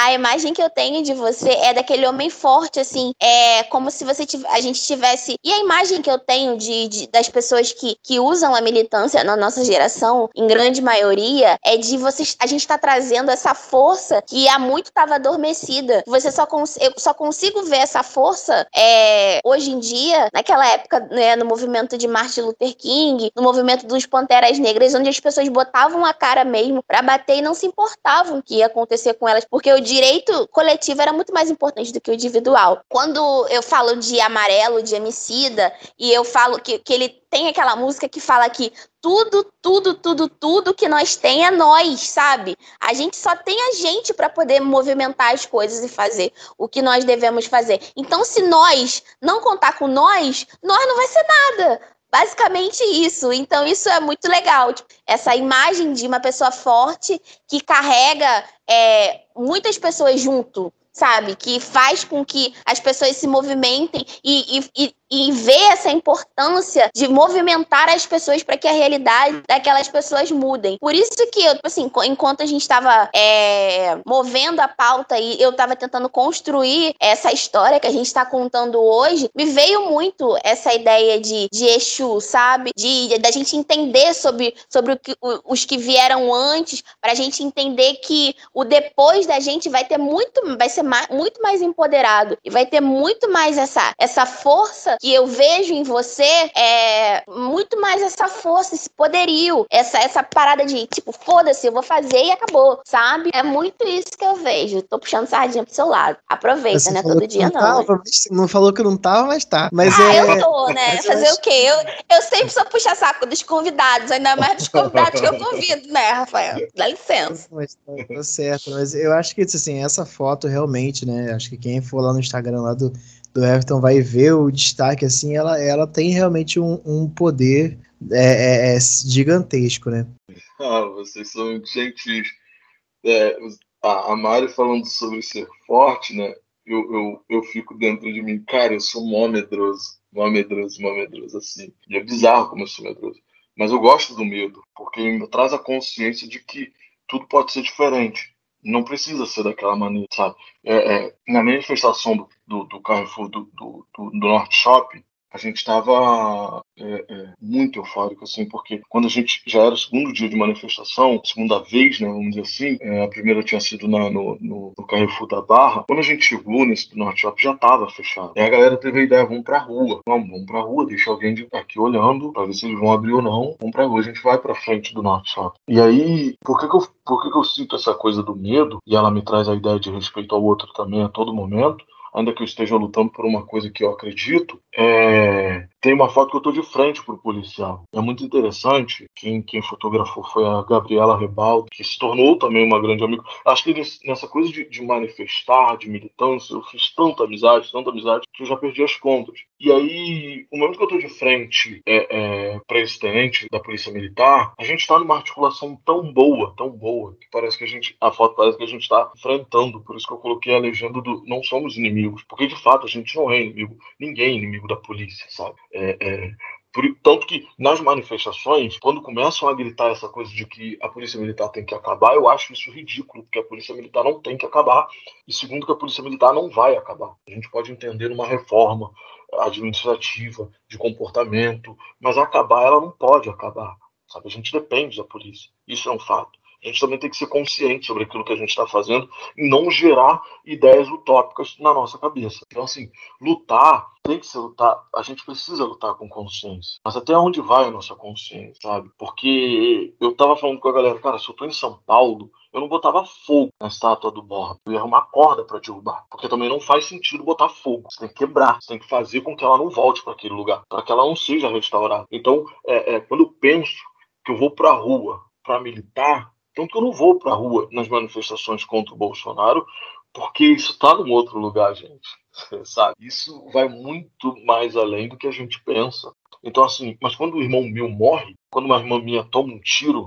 a imagem que eu tenho de você é daquele homem forte, assim, é como se você a gente tivesse. E a imagem que eu tenho de, de, das pessoas que, que usam a militância na nossa geração, em grande maioria, é de vocês. A gente tá trazendo essa força que há muito estava adormecida. Você só cons, eu só consigo ver essa força é, hoje em dia, naquela época, né, no movimento de Martin Luther King, no movimento dos Panteras Negras, onde as pessoas botavam a cara mesmo para bater e não se importavam o que ia acontecer com elas, porque o direito coletivo era muito mais importante do que o individual. Quando eu falo de amarelo, de homicida, e eu falo que, que ele tem aquela música que fala que tudo, tudo, tudo, tudo que nós tem é nós, sabe? A gente só tem a gente para poder movimentar as coisas e fazer o que nós devemos fazer. Então, se nós não contar com nós, nós não vai ser nada. Basicamente isso. Então, isso é muito legal. Tipo, essa imagem de uma pessoa forte que carrega é, muitas pessoas junto, sabe? Que faz com que as pessoas se movimentem e, e, e ver essa importância de movimentar as pessoas para que a realidade daquelas pessoas mudem. Por isso que eu, tipo assim, enquanto a gente estava é, movendo a pauta e eu estava tentando construir essa história que a gente está contando hoje, me veio muito essa ideia de, de Exu, sabe? De da gente entender sobre, sobre o que, os que vieram antes, para a gente entender que o depois da gente vai ter muito, vai ser mais, muito mais empoderado e vai ter muito mais essa, essa força que eu vejo em você é muito mais essa força, esse poderio, essa, essa parada de tipo, foda-se, eu vou fazer e acabou, sabe? É muito isso que eu vejo. Tô puxando sardinha pro seu lado. Aproveita, Você né? Todo dia não. Tava, né? Não falou que não tava, mas tá. Mas ah, é... eu tô, né? Fazer o quê? Eu, eu sempre sou puxa saco dos convidados, ainda mais dos convidados que eu convido, né, Rafael? Dá licença. Mas tá, tá certo, mas eu acho que assim, essa foto realmente, né? Acho que quem for lá no Instagram lá do do Everton vai ver o destaque assim, ela, ela tem realmente um, um poder é, é, é gigantesco, né? Ah, vocês são gentis. É, a, a Mari falando sobre ser forte, né? Eu, eu, eu fico dentro de mim, cara, eu sou mó medroso, mó medroso, mó medroso, assim. E é bizarro como eu sou medroso. Mas eu gosto do medo, porque me traz a consciência de que tudo pode ser diferente. Não precisa ser daquela maneira, sabe? É, é, na manifestação do, do, Carrefour do, do, do Norte Shopping, a gente estava é, é, muito eufórico, assim, porque quando a gente já era o segundo dia de manifestação, segunda vez, né, vamos dizer assim, é, a primeira tinha sido na, no, no, no, Carrefour da Barra, quando a gente chegou nesse Norte Shopping já estava fechado. E a galera teve a ideia, vamos pra rua, vamos, vamos pra rua, deixa alguém de, aqui olhando para ver se eles vão abrir ou não, vamos pra rua, a gente vai pra frente do Norte Shopping. E aí, por que que eu, por que que eu sinto essa coisa do medo, e ela me traz a ideia de respeito ao outro também a todo momento, ainda que eu esteja lutando por uma coisa que eu acredito, é... tem uma foto que eu estou de frente para o policial. É muito interessante. Quem, quem fotografou foi a Gabriela Rebaldo, que se tornou também uma grande amiga. Acho que nessa coisa de, de manifestar, de militância, eu fiz tanta amizade, tanta amizade, que eu já perdi as contas. E aí, o momento que eu estou de frente é, é, para esse tenente da Polícia Militar, a gente está numa articulação tão boa, tão boa, que parece que a gente, a foto parece que a gente está enfrentando. Por isso que eu coloquei a legenda do não somos inimigos, porque de fato a gente não é inimigo, ninguém é inimigo da polícia, sabe? É, é, tanto que nas manifestações, quando começam a gritar essa coisa de que a polícia militar tem que acabar, eu acho isso ridículo, porque a polícia militar não tem que acabar, e segundo que a polícia militar não vai acabar. A gente pode entender uma reforma administrativa, de comportamento, mas acabar ela não pode acabar. Sabe? A gente depende da polícia. Isso é um fato a gente também tem que ser consciente sobre aquilo que a gente está fazendo e não gerar ideias utópicas na nossa cabeça. Então, assim, lutar tem que ser lutar, a gente precisa lutar com consciência. Mas até onde vai a nossa consciência, sabe? Porque eu tava falando com a galera, cara, se eu tô em São Paulo, eu não botava fogo na estátua do Borba. Eu ia arrumar corda para derrubar. Porque também não faz sentido botar fogo. Você tem que quebrar. Você tem que fazer com que ela não volte para aquele lugar. para que ela não seja restaurada. Então, é, é, quando eu penso que eu vou pra rua para militar, Tanto que eu não vou para a rua nas manifestações contra o Bolsonaro, porque isso está num outro lugar, gente. Sabe? Isso vai muito mais além do que a gente pensa. Então, assim, mas quando o irmão meu morre, quando uma irmã minha toma um tiro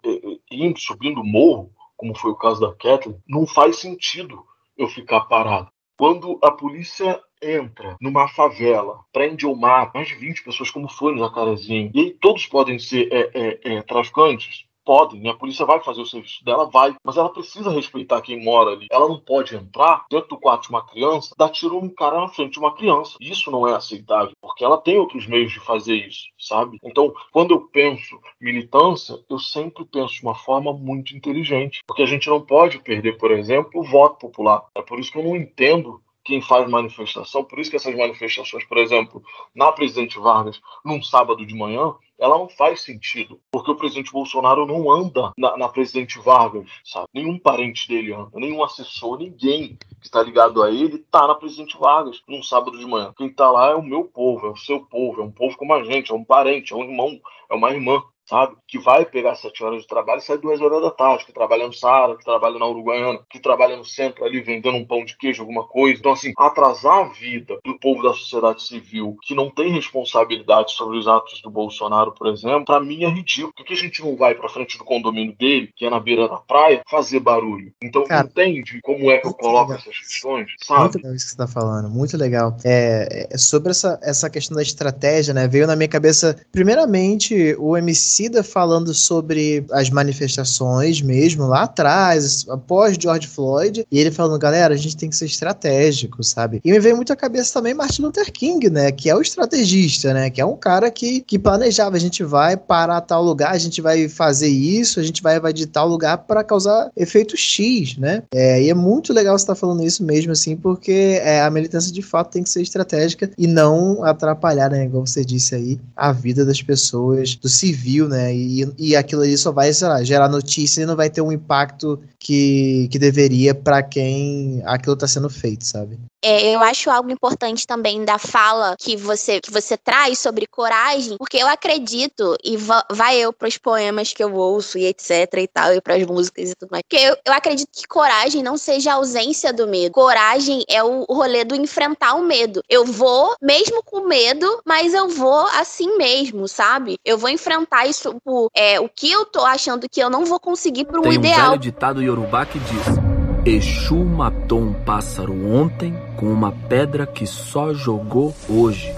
indo, subindo o morro, como foi o caso da Kathleen, não faz sentido eu ficar parado. Quando a polícia entra numa favela, prende ou mata mais de 20 pessoas, como foi no Jacarezinho, e aí todos podem ser é, é, é, traficantes, podem, a polícia vai fazer o serviço dela, vai, mas ela precisa respeitar quem mora ali. Ela não pode entrar dentro do quarto de uma criança, dar tiro um cara na frente de uma criança. Isso não é aceitável, porque ela tem outros meios de fazer isso, sabe? Então, quando eu penso militância, eu sempre penso de uma forma muito inteligente, porque a gente não pode perder, por exemplo, o voto popular. É por isso que eu não entendo quem faz manifestação, por isso que essas manifestações, por exemplo, na Presidente Vargas, num sábado de manhã, ela não faz sentido, porque o presidente Bolsonaro não anda na, na presidente Vargas, sabe? Nenhum parente dele anda, nenhum assessor, ninguém que está ligado a ele está na presidente Vargas num sábado de manhã. Quem está lá é o meu povo, é o seu povo, é um povo como a gente, é um parente, é um irmão, é uma irmã sabe? Que vai pegar sete horas de trabalho e sai duas horas da tarde, que trabalha no Saara, que trabalha na Uruguaiana, que trabalha no centro ali vendendo um pão de queijo, alguma coisa. Então, assim, atrasar a vida do povo da sociedade civil que não tem responsabilidade sobre os atos do Bolsonaro, por exemplo, para mim é ridículo. Por que a gente não vai para frente do condomínio dele, que é na beira da praia, fazer barulho? Então, Cara, entende como é que eu coloco legal. essas questões, sabe? Muito legal isso que você tá falando, muito legal. É, é, sobre essa, essa questão da estratégia, né? Veio na minha cabeça, primeiramente, o MC Emicida falando sobre as manifestações mesmo, lá atrás, após George Floyd, e ele falando, galera, a gente tem que ser estratégico, sabe? E me veio muito à cabeça também Martin Luther King, né? Que é o estrategista, né? Que é um cara que, que planejava, a gente vai parar tal lugar, a gente vai fazer isso, a gente vai invadir tal lugar para causar efeito X, né? É, e é muito legal você estar tá falando isso mesmo, assim, porque é, a militância de fato tem que ser estratégica e não atrapalhar, né? Igual você disse aí, a vida das pessoas, do civil né? E, e aquilo ali só vai, sei lá, gerar notícia e não vai ter um impacto que, que deveria para quem aquilo está sendo feito, sabe? É, eu acho algo importante também da fala que você que você traz sobre coragem, porque eu acredito, e vai eu para os poemas que eu ouço e etc e tal, e para as músicas e tudo mais, porque eu, eu acredito que coragem não seja a ausência do medo. Coragem é o rolê do enfrentar o medo. Eu vou, mesmo com medo, mas eu vou assim mesmo, sabe? Eu vou enfrentar isso, por, é, o que eu tô achando que eu não vou conseguir pro Tem ideal. Tem um velho ditado Yorubá que diz... Exu matou um pássaro ontem com uma pedra que só jogou hoje.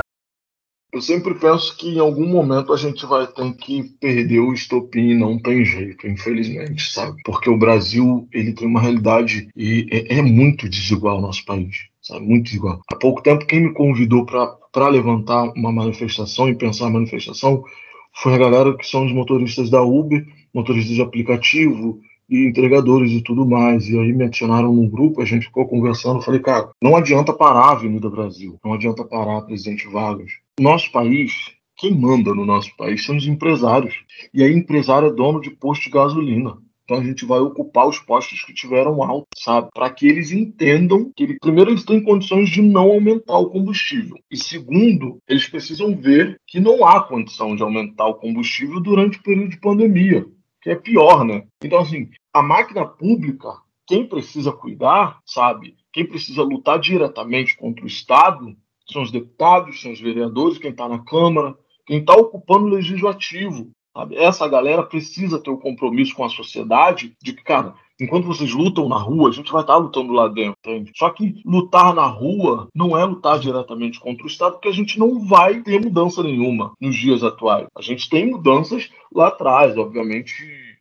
Eu sempre penso que em algum momento a gente vai ter que perder o estopim, não tem jeito, infelizmente, sabe? Porque o Brasil, ele tem uma realidade e é, é muito desigual o nosso país, sabe? Muito desigual. Há pouco tempo, quem me convidou para levantar uma manifestação e pensar a manifestação foi a galera que são os motoristas da Uber, motoristas de aplicativo, e entregadores e tudo mais. E aí me adicionaram num grupo, a gente ficou conversando. Falei, cara, não adianta parar a Avenida Brasil, não adianta parar Presidente Vargas. Nosso país, quem manda no nosso país são os empresários. E aí, empresário é dono de posto de gasolina. Então a gente vai ocupar os postos que tiveram alto, sabe? Para que eles entendam que, ele, primeiro, eles têm condições de não aumentar o combustível. E segundo, eles precisam ver que não há condição de aumentar o combustível durante o período de pandemia que é pior, né? Então, assim, a máquina pública, quem precisa cuidar, sabe? Quem precisa lutar diretamente contra o Estado são os deputados, são os vereadores, quem está na Câmara, quem está ocupando o legislativo. Sabe? Essa galera precisa ter o um compromisso com a sociedade de que, cara, enquanto vocês lutam na rua, a gente vai estar tá lutando lá dentro. Entende? Só que lutar na rua não é lutar diretamente contra o Estado, porque a gente não vai ter mudança nenhuma nos dias atuais. A gente tem mudanças lá atrás, obviamente.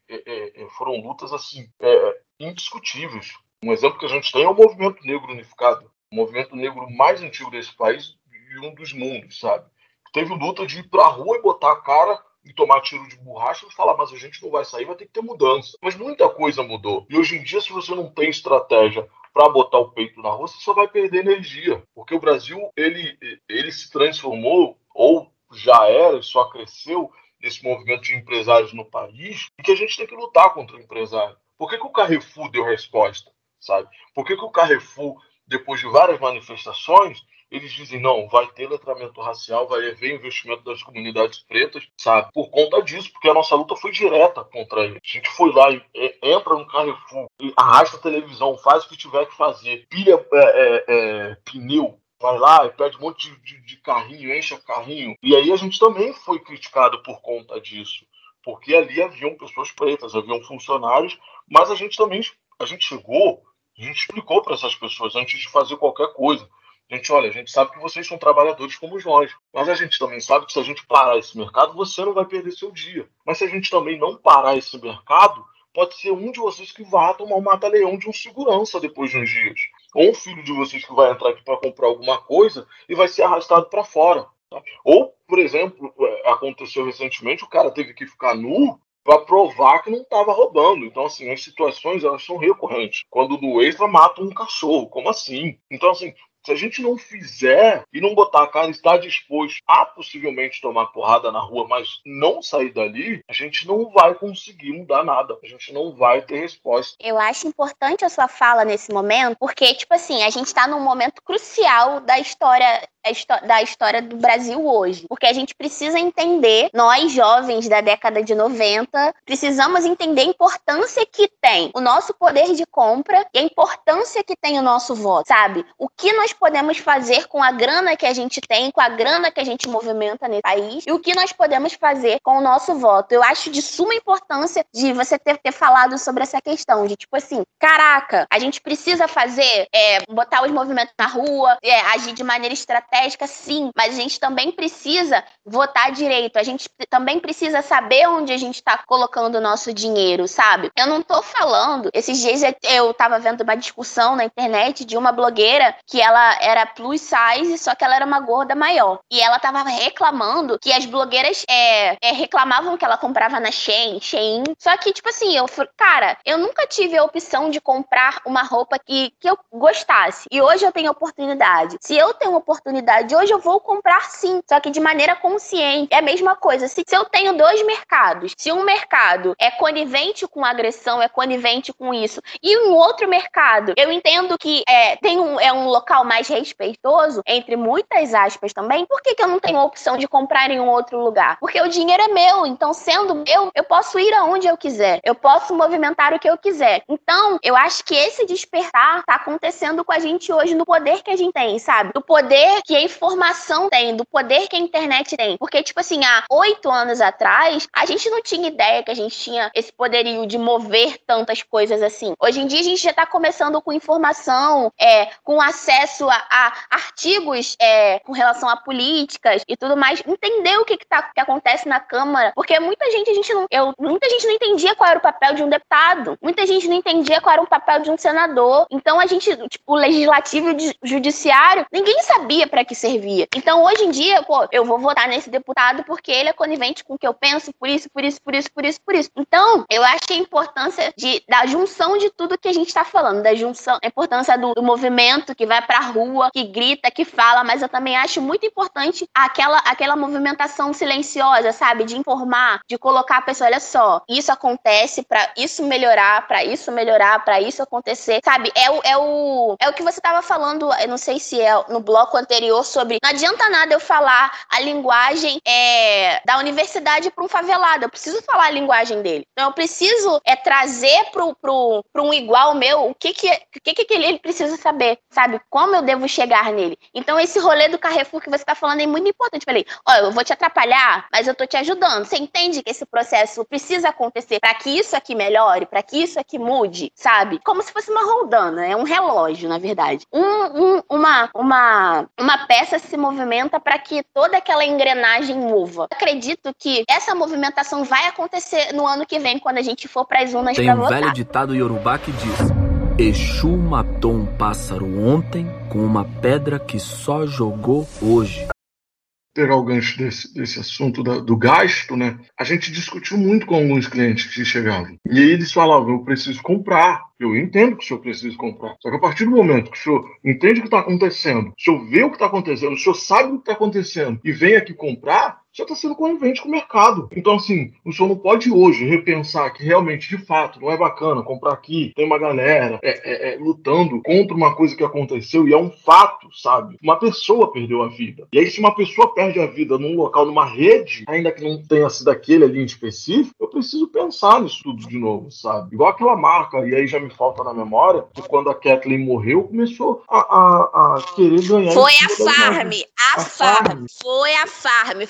É, é, é foram lutas assim é, indiscutíveis. Um exemplo que a gente tem é o movimento negro unificado, o movimento negro mais antigo desse país e um dos mundos, sabe? Teve luta de ir pra rua e botar a cara e tomar tiro de borracha e falar, mas a gente não vai sair, vai ter que ter mudança. Mas muita coisa mudou. E hoje em dia, se você não tem estratégia para botar o peito na rua, você só vai perder energia. Porque o Brasil, ele, ele se transformou, ou já era, só cresceu, nesse movimento de empresários no país, e que a gente tem que lutar contra o empresário. Por que, que o Carrefour deu resposta? Sabe? Por que, que o Carrefour, depois de várias manifestações, eles dizem, não, vai ter letramento racial, vai haver investimento das comunidades pretas, sabe? Por conta disso, porque a nossa luta foi direta contra eles. A gente foi lá e entra no Carrefour, arrasta a televisão, faz o que tiver que fazer, pilha é, é, é, pneu, vai lá e pede um monte de, de, de carrinho, enche carrinho. E aí a gente também foi criticado por conta disso porque ali haviam pessoas pretas, haviam funcionários, mas a gente também a gente chegou, a gente explicou para essas pessoas antes de fazer qualquer coisa. Gente, olha, a gente sabe que vocês são trabalhadores como nós, mas a gente também sabe que se a gente parar esse mercado, você não vai perder seu dia. Mas se a gente também não parar esse mercado, pode ser um de vocês que vá tomar um mata-leão de um segurança depois de uns dias. Ou um filho de vocês que vai entrar aqui para comprar alguma coisa e vai ser arrastado para fora. Ou, por exemplo, é, aconteceu recentemente, o cara teve que ficar nu para provar que não estava roubando. Então, assim, as situações elas são recorrentes. Quando no extra mata um cachorro, como assim? Então, assim, se a gente não fizer e não botar a cara, estar disposto a possivelmente tomar porrada na rua, mas não sair dali, a gente não vai conseguir mudar nada. A gente não vai ter resposta. Eu acho importante a sua fala nesse momento, porque, tipo assim, a gente está num momento crucial da história da história do Brasil hoje. Porque a gente precisa entender, nós jovens da década de 90, precisamos entender a importância que tem o nosso poder de compra e a importância que tem o nosso voto, sabe? O que nós podemos fazer com a grana que a gente tem, com a grana que a gente movimenta nesse país e o que nós podemos fazer com o nosso voto. Eu acho de suma importância de você ter, ter falado sobre essa questão, de tipo assim, caraca, a gente precisa fazer, é, botar os movimentos na rua, é, agir de maneira estratégica, sim, mas a gente também precisa votar direito, a gente também precisa saber onde a gente está colocando o nosso dinheiro, sabe? Eu não tô falando, esses dias eu tava vendo uma discussão na internet de uma blogueira que ela era plus size, só que ela era uma gorda maior. E ela tava reclamando que as blogueiras é, é, reclamavam que ela comprava na Shein, Shein. Só que, tipo assim, eu cara, eu nunca tive a opção de comprar uma roupa que, que eu gostasse. E hoje eu tenho oportunidade. Se eu tenho oportunidade hoje, eu vou comprar sim. Só que de maneira consciente. É a mesma coisa. Se, se eu tenho dois mercados, se um mercado é conivente com agressão, é conivente com isso, e um outro mercado, eu entendo que é, tem um, é um local mais respeitoso, entre muitas aspas também, por que, que eu não tenho a opção de comprar em um outro lugar? Porque o dinheiro é meu, então sendo meu, eu posso ir aonde eu quiser, eu posso movimentar o que eu quiser. Então, eu acho que esse despertar tá acontecendo com a gente hoje no poder que a gente tem, sabe? Do poder que a informação tem, do poder que a internet tem. Porque, tipo assim, há oito anos atrás, a gente não tinha ideia que a gente tinha esse poderio de mover tantas coisas assim. Hoje em dia, a gente já tá começando com informação, é, com acesso acesso a, a artigos é, com relação a políticas e tudo mais, entender o que, que, tá, que acontece na Câmara, porque muita gente a gente não, eu, muita gente não entendia qual era o papel de um deputado, muita gente não entendia qual era o papel de um senador. Então a gente, tipo, o legislativo e o judiciário, ninguém sabia para que servia. Então hoje em dia, pô, eu vou votar nesse deputado porque ele é conivente com o que eu penso, por isso, por isso, por isso, por isso, por isso. Então, eu acho a importância de, da junção de tudo que a gente está falando, da junção, a importância do, do movimento que vai para rua, que grita, que fala, mas eu também acho muito importante aquela, aquela movimentação silenciosa, sabe? De informar, de colocar a pessoa, olha só, isso acontece para isso melhorar, para isso melhorar, para isso acontecer, sabe? É o, é o, é o que você estava falando, eu não sei se é no bloco anterior, sobre não adianta nada eu falar a linguagem é, da universidade para um favelado, eu preciso falar a linguagem dele. Então eu preciso é, trazer para um igual meu o que que, que, que ele precisa saber, sabe? Como eu devo chegar nele. Então, esse rolê do Carrefour que você está falando é muito importante. Falei, ó, eu vou te atrapalhar, mas eu tô te ajudando. Você entende que esse processo precisa acontecer para que isso aqui melhore, para que isso aqui mude, sabe? Como se fosse uma roldana, é um relógio, na verdade. Um, um, uma, uma, uma peça se movimenta para que toda aquela engrenagem mova. acredito que essa movimentação vai acontecer no ano que vem, quando a gente for para as urnas Tem um velho ditado iorubá que diz Exu matou um pássaro ontem com uma pedra que só jogou hoje. Pegar o gancho desse, desse assunto da, do gasto, né? A gente discutiu muito com alguns clientes que chegavam. E eles falavam: eu preciso comprar. Eu entendo que o senhor precisa comprar. Só que a partir do momento que o senhor entende o que está acontecendo, o senhor vê o que está acontecendo, o senhor sabe o que está acontecendo e vem aqui comprar, você está sendo conivente com o mercado. Então, assim, o senhor não pode hoje repensar que realmente, de fato, não é bacana comprar aqui, tem uma galera é, é, é, lutando contra uma coisa que aconteceu e é um fato, sabe? Uma pessoa perdeu a vida. E aí, se uma pessoa perde a vida num local, numa rede, ainda que não tenha sido aquele ali em específico, eu preciso pensar nisso tudo de novo, sabe? Igual aquela marca, e aí já me falta na memória, que quando a Kathleen morreu, começou a, a, a querer ganhar. Foi a Farm, a, a farm. farm. Foi a Farm,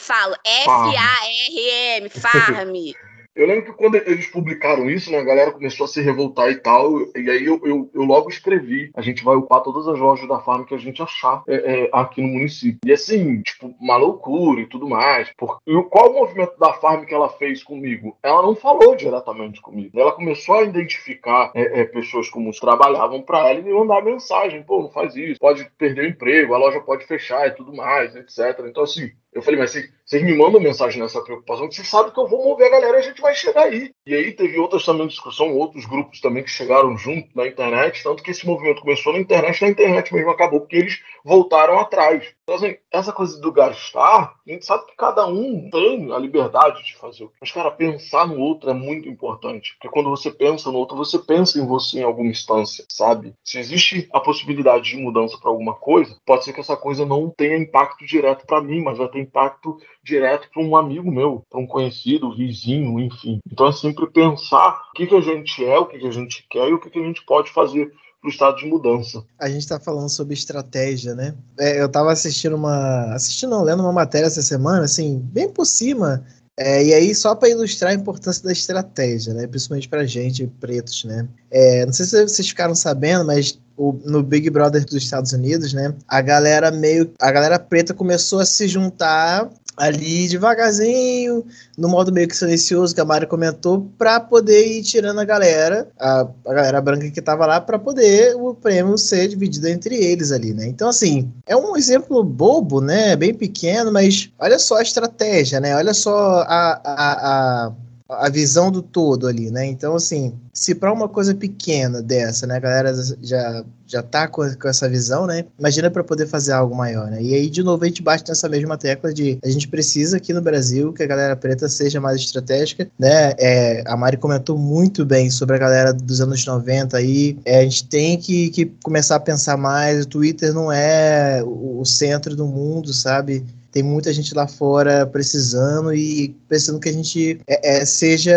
falo. F-A-R-M, Farm. Eu lembro que quando eles publicaram isso, né, a galera começou a se revoltar e tal, e aí eu, eu, eu logo escrevi. A gente vai upar todas as lojas da farm que a gente achar é, é, aqui no município. E assim, tipo, uma loucura e tudo mais. Por... E qual o movimento da farm que ela fez comigo? Ela não falou diretamente comigo. Ela começou a identificar é, é pessoas como trabalhavam para ela e me mandar mensagem: pô, não faz isso, pode perder o emprego, a loja pode fechar e tudo mais, etc. Então, assim, eu falei, mas vocês me mandam mensagem nessa preocupação, que vocês sabem que eu vou mover a galera e a gente vai chegar aí. E aí teve outras também discussão, outros grupos também que chegaram junto na internet, tanto que esse movimento começou na internet, na internet mesmo acabou, porque eles voltaram atrás. Então, assim, essa coisa do gastar, a gente sabe que cada um tem a liberdade de fazer. Mas, cara, pensar no outro é muito importante. Porque quando você pensa no outro, você pensa em você em alguma instância, sabe? Se existe a possibilidade de mudança para alguma coisa, pode ser que essa coisa não tenha impacto direto para mim, mas vai ter impacto direto para um amigo meu, para um conhecido, vizinho, enfim. Então é sempre pensar o que, que a gente é, o que, que a gente quer e o que, que a gente pode fazer para o estado de mudança. A gente está falando sobre estratégia, né? É, eu estava assistindo uma. assistindo, não, lendo uma matéria essa semana, assim, bem por cima. É, e aí, só para ilustrar a importância da estratégia, né? Principalmente para gente, pretos, né? É, não sei se vocês ficaram sabendo, mas o, no Big Brother dos Estados Unidos, né? A galera meio. A galera preta começou a se juntar ali devagarzinho, no modo meio que silencioso que a Mari comentou, para poder ir tirando a galera, a, a galera branca que tava lá, para poder o prêmio ser dividido entre eles ali, né? Então, assim, é um exemplo bobo, né? Bem pequeno, mas olha só a estratégia, né? Olha só a, a, a a visão do todo ali, né? Então, assim, se para uma coisa pequena dessa, né, a galera já, já tá com, com essa visão, né? Imagina para poder fazer algo maior, né? E aí, de novo, a gente bate nessa mesma tecla de a gente precisa aqui no Brasil que a galera preta seja mais estratégica, né? É, a Mari comentou muito bem sobre a galera dos anos 90 aí. É, a gente tem que, que começar a pensar mais. O Twitter não é o, o centro do mundo, sabe? Tem muita gente lá fora precisando e precisando que a gente é, é, seja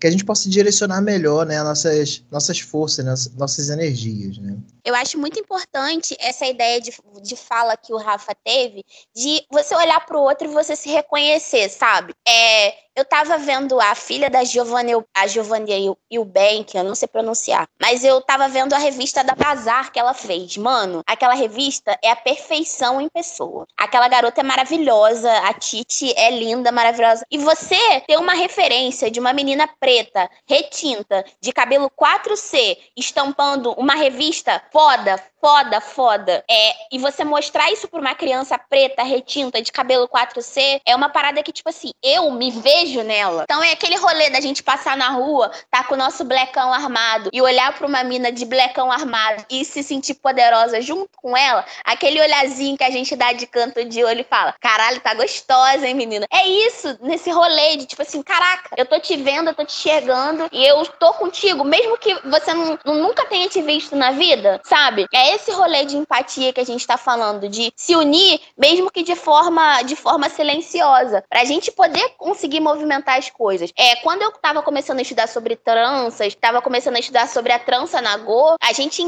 que a gente possa direcionar melhor né nossas nossas forças né, nossas energias né. Eu acho muito importante essa ideia de, de fala que o Rafa teve de você olhar para o outro e você se reconhecer sabe? É eu tava vendo a filha da Giovanna, a Giovanna Eubank, eu não sei pronunciar, mas eu tava vendo a revista da Bazar que ela fez. Mano, aquela revista é a perfeição em pessoa. Aquela garota é maravilhosa, a Titi é linda, maravilhosa. E você ter uma referência de uma menina preta, retinta, de cabelo 4C, estampando uma revista foda, foda, foda. É, e você mostrar isso pra uma criança preta, retinta, de cabelo 4C, é uma parada que, tipo assim, eu me vejo nela. Então é aquele rolê da gente passar na rua, tá com o nosso blecão armado e olhar pra uma mina de blecão armado e se sentir poderosa junto com ela, aquele olhazinho que a gente dá de canto de olho e fala: caralho, tá gostosa, hein, menina? É isso, nesse rolê de tipo assim, caraca, eu tô te vendo, eu tô te chegando e eu tô contigo, mesmo que você não, nunca tenha te visto na vida, sabe? É esse rolê de empatia que a gente está falando, de se unir, mesmo que de forma, de forma silenciosa, para a gente poder conseguir as coisas. É, quando eu estava começando a estudar sobre tranças, estava começando a estudar sobre a trança na Go, a gente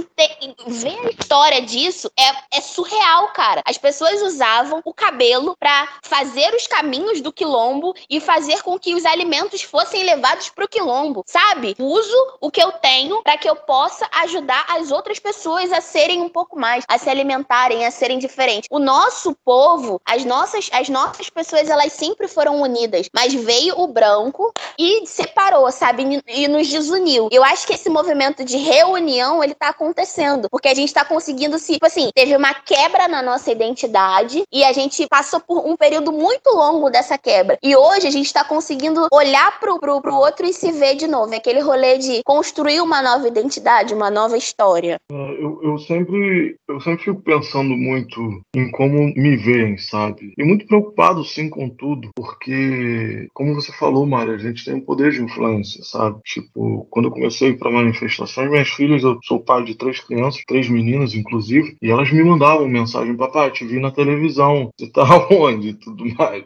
ver a história disso é, é surreal, cara. As pessoas usavam o cabelo para fazer os caminhos do quilombo e fazer com que os alimentos fossem levados para o quilombo, sabe? Uso o que eu tenho para que eu possa ajudar as outras pessoas a serem um pouco mais, a se alimentarem, a serem diferentes. O nosso povo, as nossas, as nossas pessoas, elas sempre foram unidas, mas veio veio o branco e separou, sabe? E nos desuniu. Eu acho que esse movimento de reunião, ele tá acontecendo. Porque a gente tá conseguindo se. Tipo assim, teve uma quebra na nossa identidade e a gente passou por um período muito longo dessa quebra. E hoje a gente tá conseguindo olhar pro, pro, pro outro e se ver de novo. É aquele rolê de construir uma nova identidade, uma nova história. É, eu, eu, sempre, eu sempre fico pensando muito em como me veem, sabe? E muito preocupado, sim, com tudo, porque, como você falou, Mário, a gente tem um poder de influência, sabe? Tipo, quando eu comecei para manifestações, minhas filhas, eu sou pai de três crianças, três meninas, inclusive, e elas me mandavam mensagem: papai, te vi na televisão, você tá onde? E tudo mais.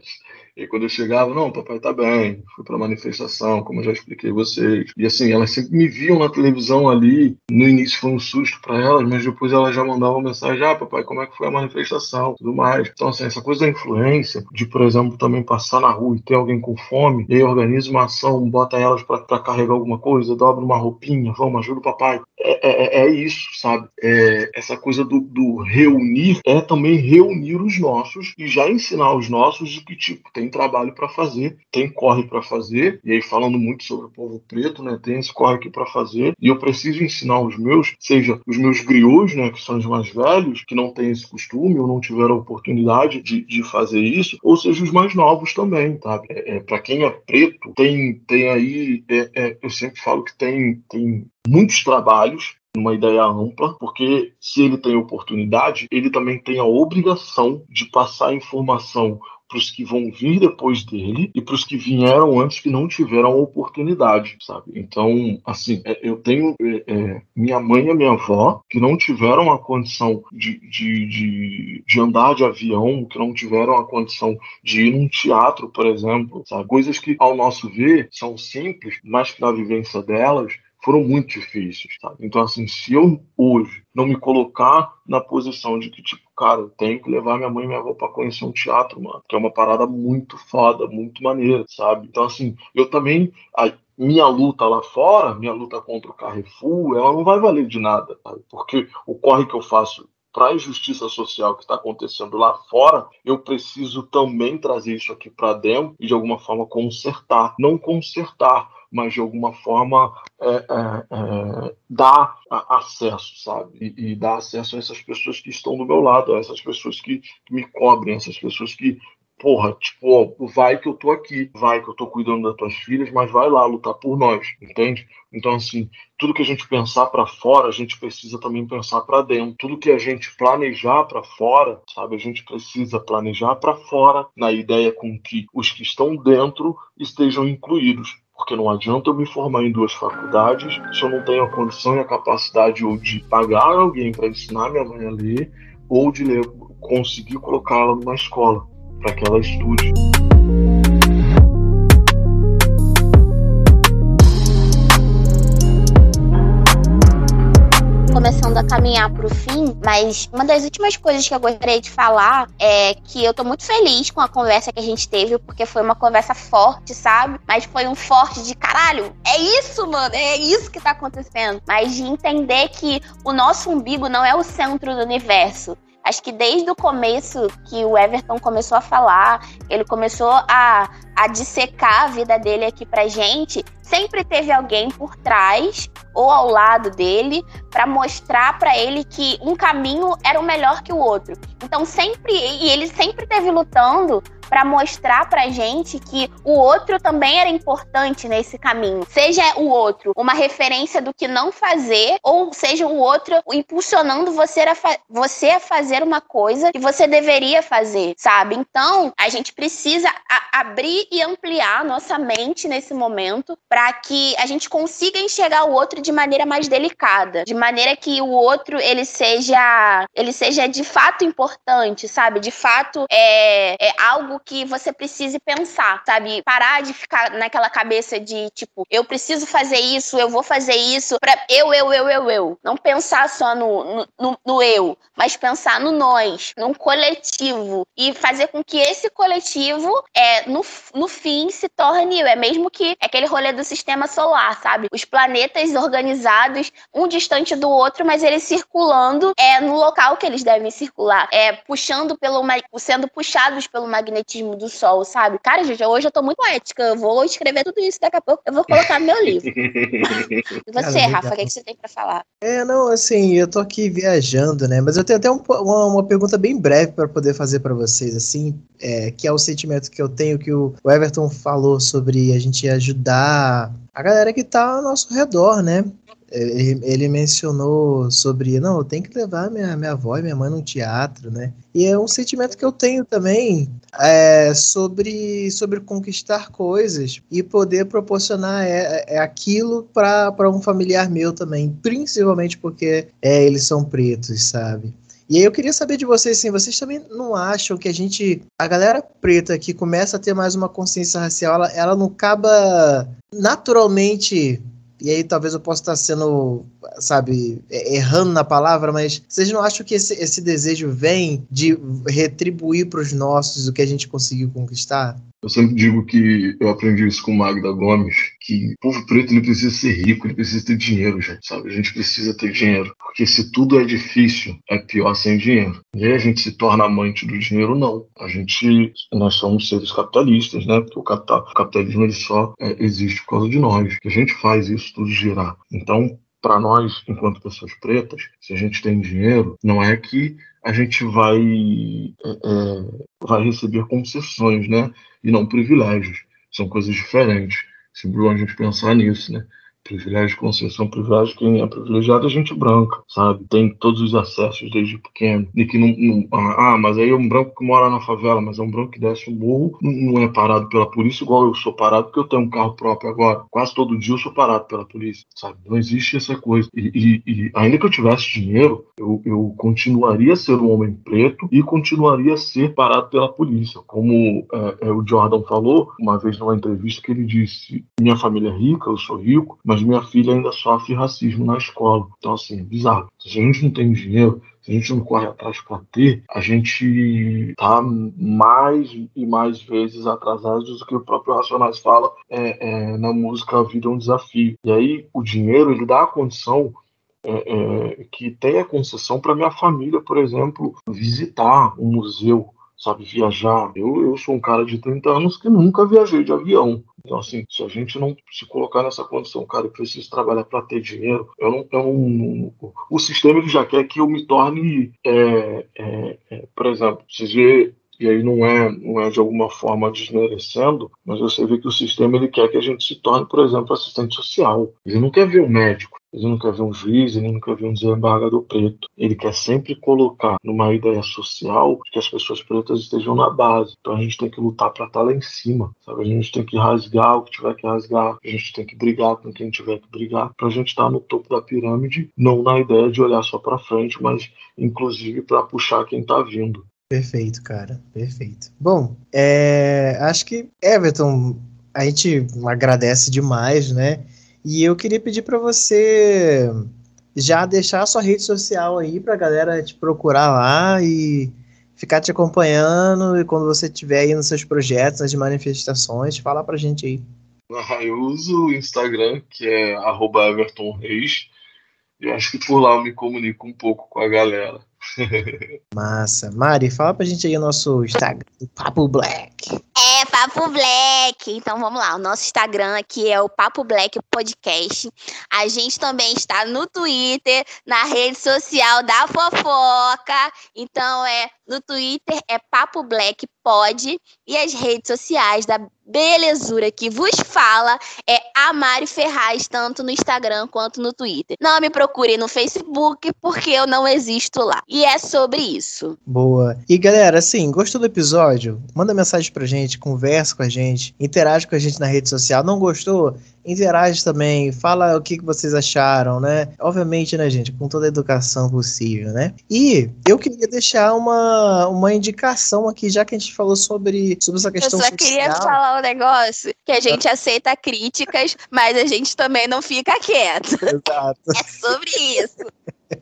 E quando eu chegava, não, papai tá bem, fui pra manifestação, como eu já expliquei a vocês. E assim, elas sempre me viam na televisão ali. No início foi um susto para elas, mas depois elas já mandavam mensagem: ah, papai, como é que foi a manifestação? Tudo mais. Então, assim, essa coisa da influência, de, por exemplo, também passar na rua e ter alguém com fome, e aí organiza uma ação, bota elas para carregar alguma coisa, dobra uma roupinha, vamos, ajuda o papai. É, é, é isso, sabe? É, essa coisa do, do reunir é também reunir os nossos e já ensinar os nossos de que, tipo, tem tem trabalho para fazer, tem corre para fazer, e aí falando muito sobre o povo preto, né, tem esse corre aqui para fazer, e eu preciso ensinar os meus, seja os meus griots, né, que são os mais velhos, que não têm esse costume ou não tiveram a oportunidade de, de fazer isso, ou seja os mais novos também, sabe? É, é para quem é preto, tem, tem aí, é, é, eu sempre falo que tem, tem muitos trabalhos uma ideia ampla, porque se ele tem oportunidade, ele também tem a obrigação de passar informação para os que vão vir depois dele e para os que vieram antes que não tiveram a oportunidade, sabe? Então, assim, é, eu tenho é, é, minha mãe e minha avó que não tiveram a condição de, de, de, de, andar de avião, que não tiveram a condição de ir num teatro, por exemplo, sabe? Coisas que, ao nosso ver, são simples, mas que na vivência delas foram muito difíceis, sabe? Então, assim, se eu hoje não me colocar na posição de que, tipo, cara, eu tenho que levar minha mãe e minha avó pra conhecer um teatro, mano, que é uma parada muito foda, muito maneira, sabe? Então, assim, eu também. A minha luta lá fora, minha luta contra o Carrefour, ela não vai valer de nada, sabe? Porque o corre que eu faço para a injustiça social que está acontecendo lá fora, eu preciso também trazer isso aqui para dentro e de alguma forma consertar. Não consertar, mas de alguma forma é, é, é, dar acesso, sabe? E, e, dar acesso a essas pessoas que estão do meu lado, a essas pessoas que, que me cobrem, essas pessoas que, porra, tipo, ó, vai que eu tô aqui, vai que eu tô cuidando das tuas filhas, mas vai lá lutar por nós, entende? Então, assim, tudo que a gente pensar para fora, a gente precisa também pensar para dentro. Tudo que a gente planejar para fora, sabe, a gente precisa planejar para fora, na ideia com que os que estão dentro estejam incluídos. Porque não adianta eu me formar em duas faculdades se eu não tenho a condição e a capacidade ou de pagar alguém para ensinar minha mãe a ler, ou de ler, conseguir colocá-la numa escola para que ela estude. Começando a caminhar para o fim, mas uma das últimas coisas que eu gostaria de falar é que eu tô muito feliz com a conversa que a gente teve, porque foi uma conversa forte, sabe? Mas foi um forte de caralho. É isso, mano, é isso que tá acontecendo. Mas de entender que o nosso umbigo não é o centro do universo. Acho que desde o começo que o Everton começou a falar, ele começou a, a dissecar a vida dele aqui pra gente, sempre teve alguém por trás ou ao lado dele para mostrar para ele que um caminho era o melhor que o outro. Então sempre e ele sempre teve lutando para mostrar pra gente que o outro também era importante nesse caminho. Seja o outro uma referência do que não fazer, ou seja o outro impulsionando você a, você a fazer uma coisa que você deveria fazer, sabe? Então, a gente precisa abrir e ampliar nossa mente nesse momento para que a gente consiga enxergar o outro de maneira mais delicada, de maneira que o outro ele seja ele seja de fato importante, sabe? De fato é, é algo que você precise pensar, sabe? Parar de ficar naquela cabeça de tipo, eu preciso fazer isso, eu vou fazer isso para eu, eu, eu, eu, eu. Não pensar só no, no, no eu, mas pensar no nós, num coletivo e fazer com que esse coletivo é no, no fim se torne. É mesmo que é aquele rolê do sistema solar, sabe? Os planetas organizados, um distante do outro, mas eles circulando é no local que eles devem circular, é puxando pelo sendo puxados pelo magnetismo magnetismo do sol, sabe? Cara, gente, hoje eu tô muito ética. Eu vou escrever tudo isso daqui a pouco. Eu vou colocar no meu livro. E você, Cara, Rafa, o que, é que você tem pra falar? É, não, assim, eu tô aqui viajando, né? Mas eu tenho até um, uma, uma, pergunta bem breve para poder fazer para vocês, assim, é, que é o sentimento que eu tenho que o Everton falou sobre a gente ajudar a galera que tá ao nosso redor, né? Ele, ele, mencionou sobre, não, eu tenho que levar minha, minha avó e minha mãe num teatro, né? E é um sentimento que eu tenho também é, sobre, sobre conquistar coisas e poder proporcionar é, é aquilo para um familiar meu também, principalmente porque é, eles são pretos, sabe? E aí eu queria saber de vocês, assim, vocês também não acham que a gente, a galera preta que começa a ter mais uma consciência racial, ela, ela não acaba naturalmente e aí talvez eu possa estar sendo, sabe, errando na palavra, mas vocês não acham que esse, esse desejo vem de retribuir para os nossos o que a gente conseguiu conquistar? Eu sempre digo que eu aprendi isso com Magda Gomes, que o povo preto ele precisa ser rico, ele precisa ter dinheiro, gente, sabe? A gente precisa ter dinheiro, porque se tudo é difícil, é pior sem dinheiro. E aí a gente se torna amante do dinheiro, não. A gente, nós somos seres capitalistas, né? Porque o, capital, o capitalismo ele só é, existe por causa de nós, que a gente faz isso tudo girar. Então, para nós, enquanto pessoas pretas, se a gente tem dinheiro, não é que a gente vai, é, é vai receber concessões, né? E não privilégios. São coisas diferentes. Sempre bom a gente pensar nisso, né? Privilégio concessão, privilégio quem é privilegiado é gente branca, sabe? Tem todos os acessos desde pequeno. E que não, não, ah, mas aí é um branco que mora na favela, mas é um branco que desce o morro, não é parado pela polícia igual eu sou parado porque eu tenho um carro próprio agora. Quase todo dia eu sou parado pela polícia, sabe? Não existe essa coisa. E, e, e ainda que eu tivesse dinheiro, eu, eu continuaria a ser um homem preto e continuaria a ser parado pela polícia. Como é, é, o Jordan falou uma vez numa entrevista que ele disse: minha família é rica, eu sou rico, mas mas minha filha ainda sofre racismo na escola. Então, assim, é bizarro. Se a gente não tem dinheiro, se a gente não corre atrás para ter, a gente tá mais e mais vezes atrasado do que o próprio Racionais fala é, é, na música A Vida é um Desafio. E aí, o dinheiro, ele dá a condição é, é, que tem a concessão para minha família, por exemplo, visitar um museu, sabe, viajar. Eu, eu sou um cara de 30 anos que nunca viajei de avião. Então, assim, se a gente não se colocar nessa condição, cara, eu preciso trabalhar para ter dinheiro, eu não, eu não, O sistema ele já quer que eu me torne, é, é, é, por exemplo, vê e aí não é, não é de alguma forma desmerecendo, mas você vê que o sistema ele quer que a gente se torne, por exemplo, assistente social. Ele não quer ver o médico, ele não quer ver um juiz, ele não quer ver um desembargador preto. Ele quer sempre colocar numa ideia social que as pessoas pretas estejam na base. Então a gente tem que lutar para estar tá lá em cima, sabe? A gente tem que rasgar o que tiver que rasgar, a gente tem que brigar com quem tiver que brigar, para a gente estar tá no topo da pirâmide, não na ideia de olhar só para frente, mas inclusive para puxar quem está vindo. Perfeito, cara, perfeito. Bom, é, acho que Everton, a gente agradece demais, né? E eu queria pedir para você já deixar a sua rede social aí para a galera te procurar lá e ficar te acompanhando e quando você estiver aí nos seus projetos, nas manifestações, fala pra gente aí. Ah, eu uso o Instagram, que é @evertonreis. Eu acho que por lá eu me comunico um pouco com a galera. Massa. Mari, fala pra gente aí o nosso Instagram, Papo Black. É, Papo Black. Então vamos lá, o nosso Instagram aqui é o Papo Black Podcast. A gente também está no Twitter, na rede social da fofoca. Então é no Twitter é Papo Black Pod e as redes sociais da belezura que vos fala é a Mari Ferraz, tanto no Instagram quanto no Twitter. Não me procure no Facebook, porque eu não existo lá. E é sobre isso. Boa. E galera, assim, gostou do episódio? Manda mensagem pra gente, conversa com a gente, interage com a gente na rede social. Não gostou? Interage também, fala o que, que vocês acharam, né? Obviamente, né, gente, com toda a educação possível, né? E eu queria deixar uma, uma indicação aqui, já que a gente falou sobre, sobre essa questão Eu só social. queria falar um negócio, que a gente aceita críticas, mas a gente também não fica quieto. Exato. É sobre isso.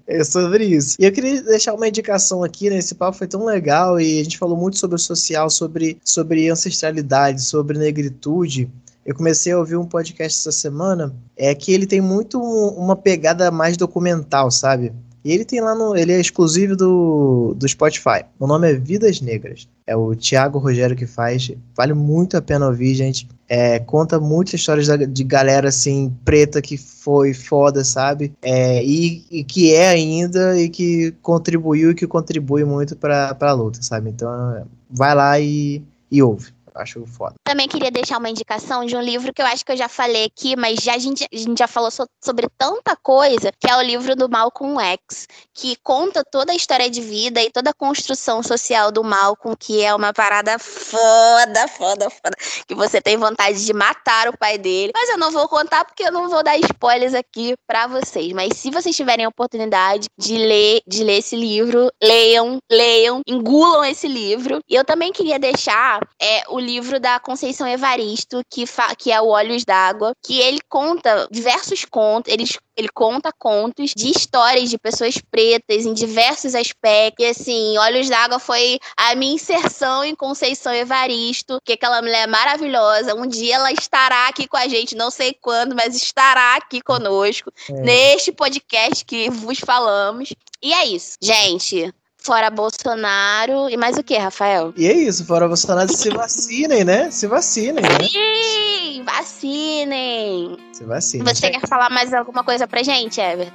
É sobre isso. E eu queria deixar uma indicação aqui, né? Esse papo foi tão legal e a gente falou muito sobre o social, sobre, sobre ancestralidade, sobre negritude eu comecei a ouvir um podcast essa semana, é que ele tem muito uma pegada mais documental, sabe? E ele tem lá no. Ele é exclusivo do, do Spotify. O nome é Vidas Negras. É o Thiago Rogério que faz. Vale muito a pena ouvir, gente. É, conta muitas histórias de galera assim, preta que foi foda, sabe? É, e, e, que é ainda e que contribuiu e que contribui muito pra, pra luta, sabe? Então vai lá e, e ouve acho foda. Também queria deixar uma indicação de um livro que eu acho que eu já falei aqui, mas já, a, gente, a gente já falou so, sobre tanta coisa, que é o livro do Malcolm X, que conta toda a história de vida e toda a construção social do Malcolm, que é uma parada foda, foda, foda, que você tem vontade de matar o pai dele. Mas eu não vou contar porque eu não vou dar spoilers aqui para vocês. Mas se vocês tiverem a oportunidade de ler, de ler esse livro, leiam, leiam, engulam esse livro. E eu também queria deixar é, o livro da Conceição Evaristo, que, que é o Olhos d'Água, que ele conta diversos contos, ele, ele conta contos de histórias de pessoas pretas em diversos aspectos. E assim, Olhos d'Água foi a minha inserção em Conceição Evaristo, que é aquela mulher maravilhosa. Um dia ela estará aqui com a gente, não sei quando, mas estará aqui conosco, é. neste podcast que vos falamos. E é isso. Gente, Fora Bolsonaro. E mais o que, Rafael? E é isso, fora Bolsonaro, se vacinem, né? Se vacinem, né? Sim, vacinem. Se vacinem. Você quer falar mais alguma coisa pra gente, Ever?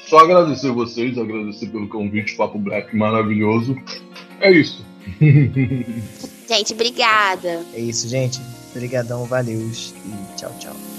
Só agradecer vocês, agradecer pelo convite, Papo Black maravilhoso. É isso. gente, obrigada. É isso, gente. Obrigadão, valeu e tchau, tchau.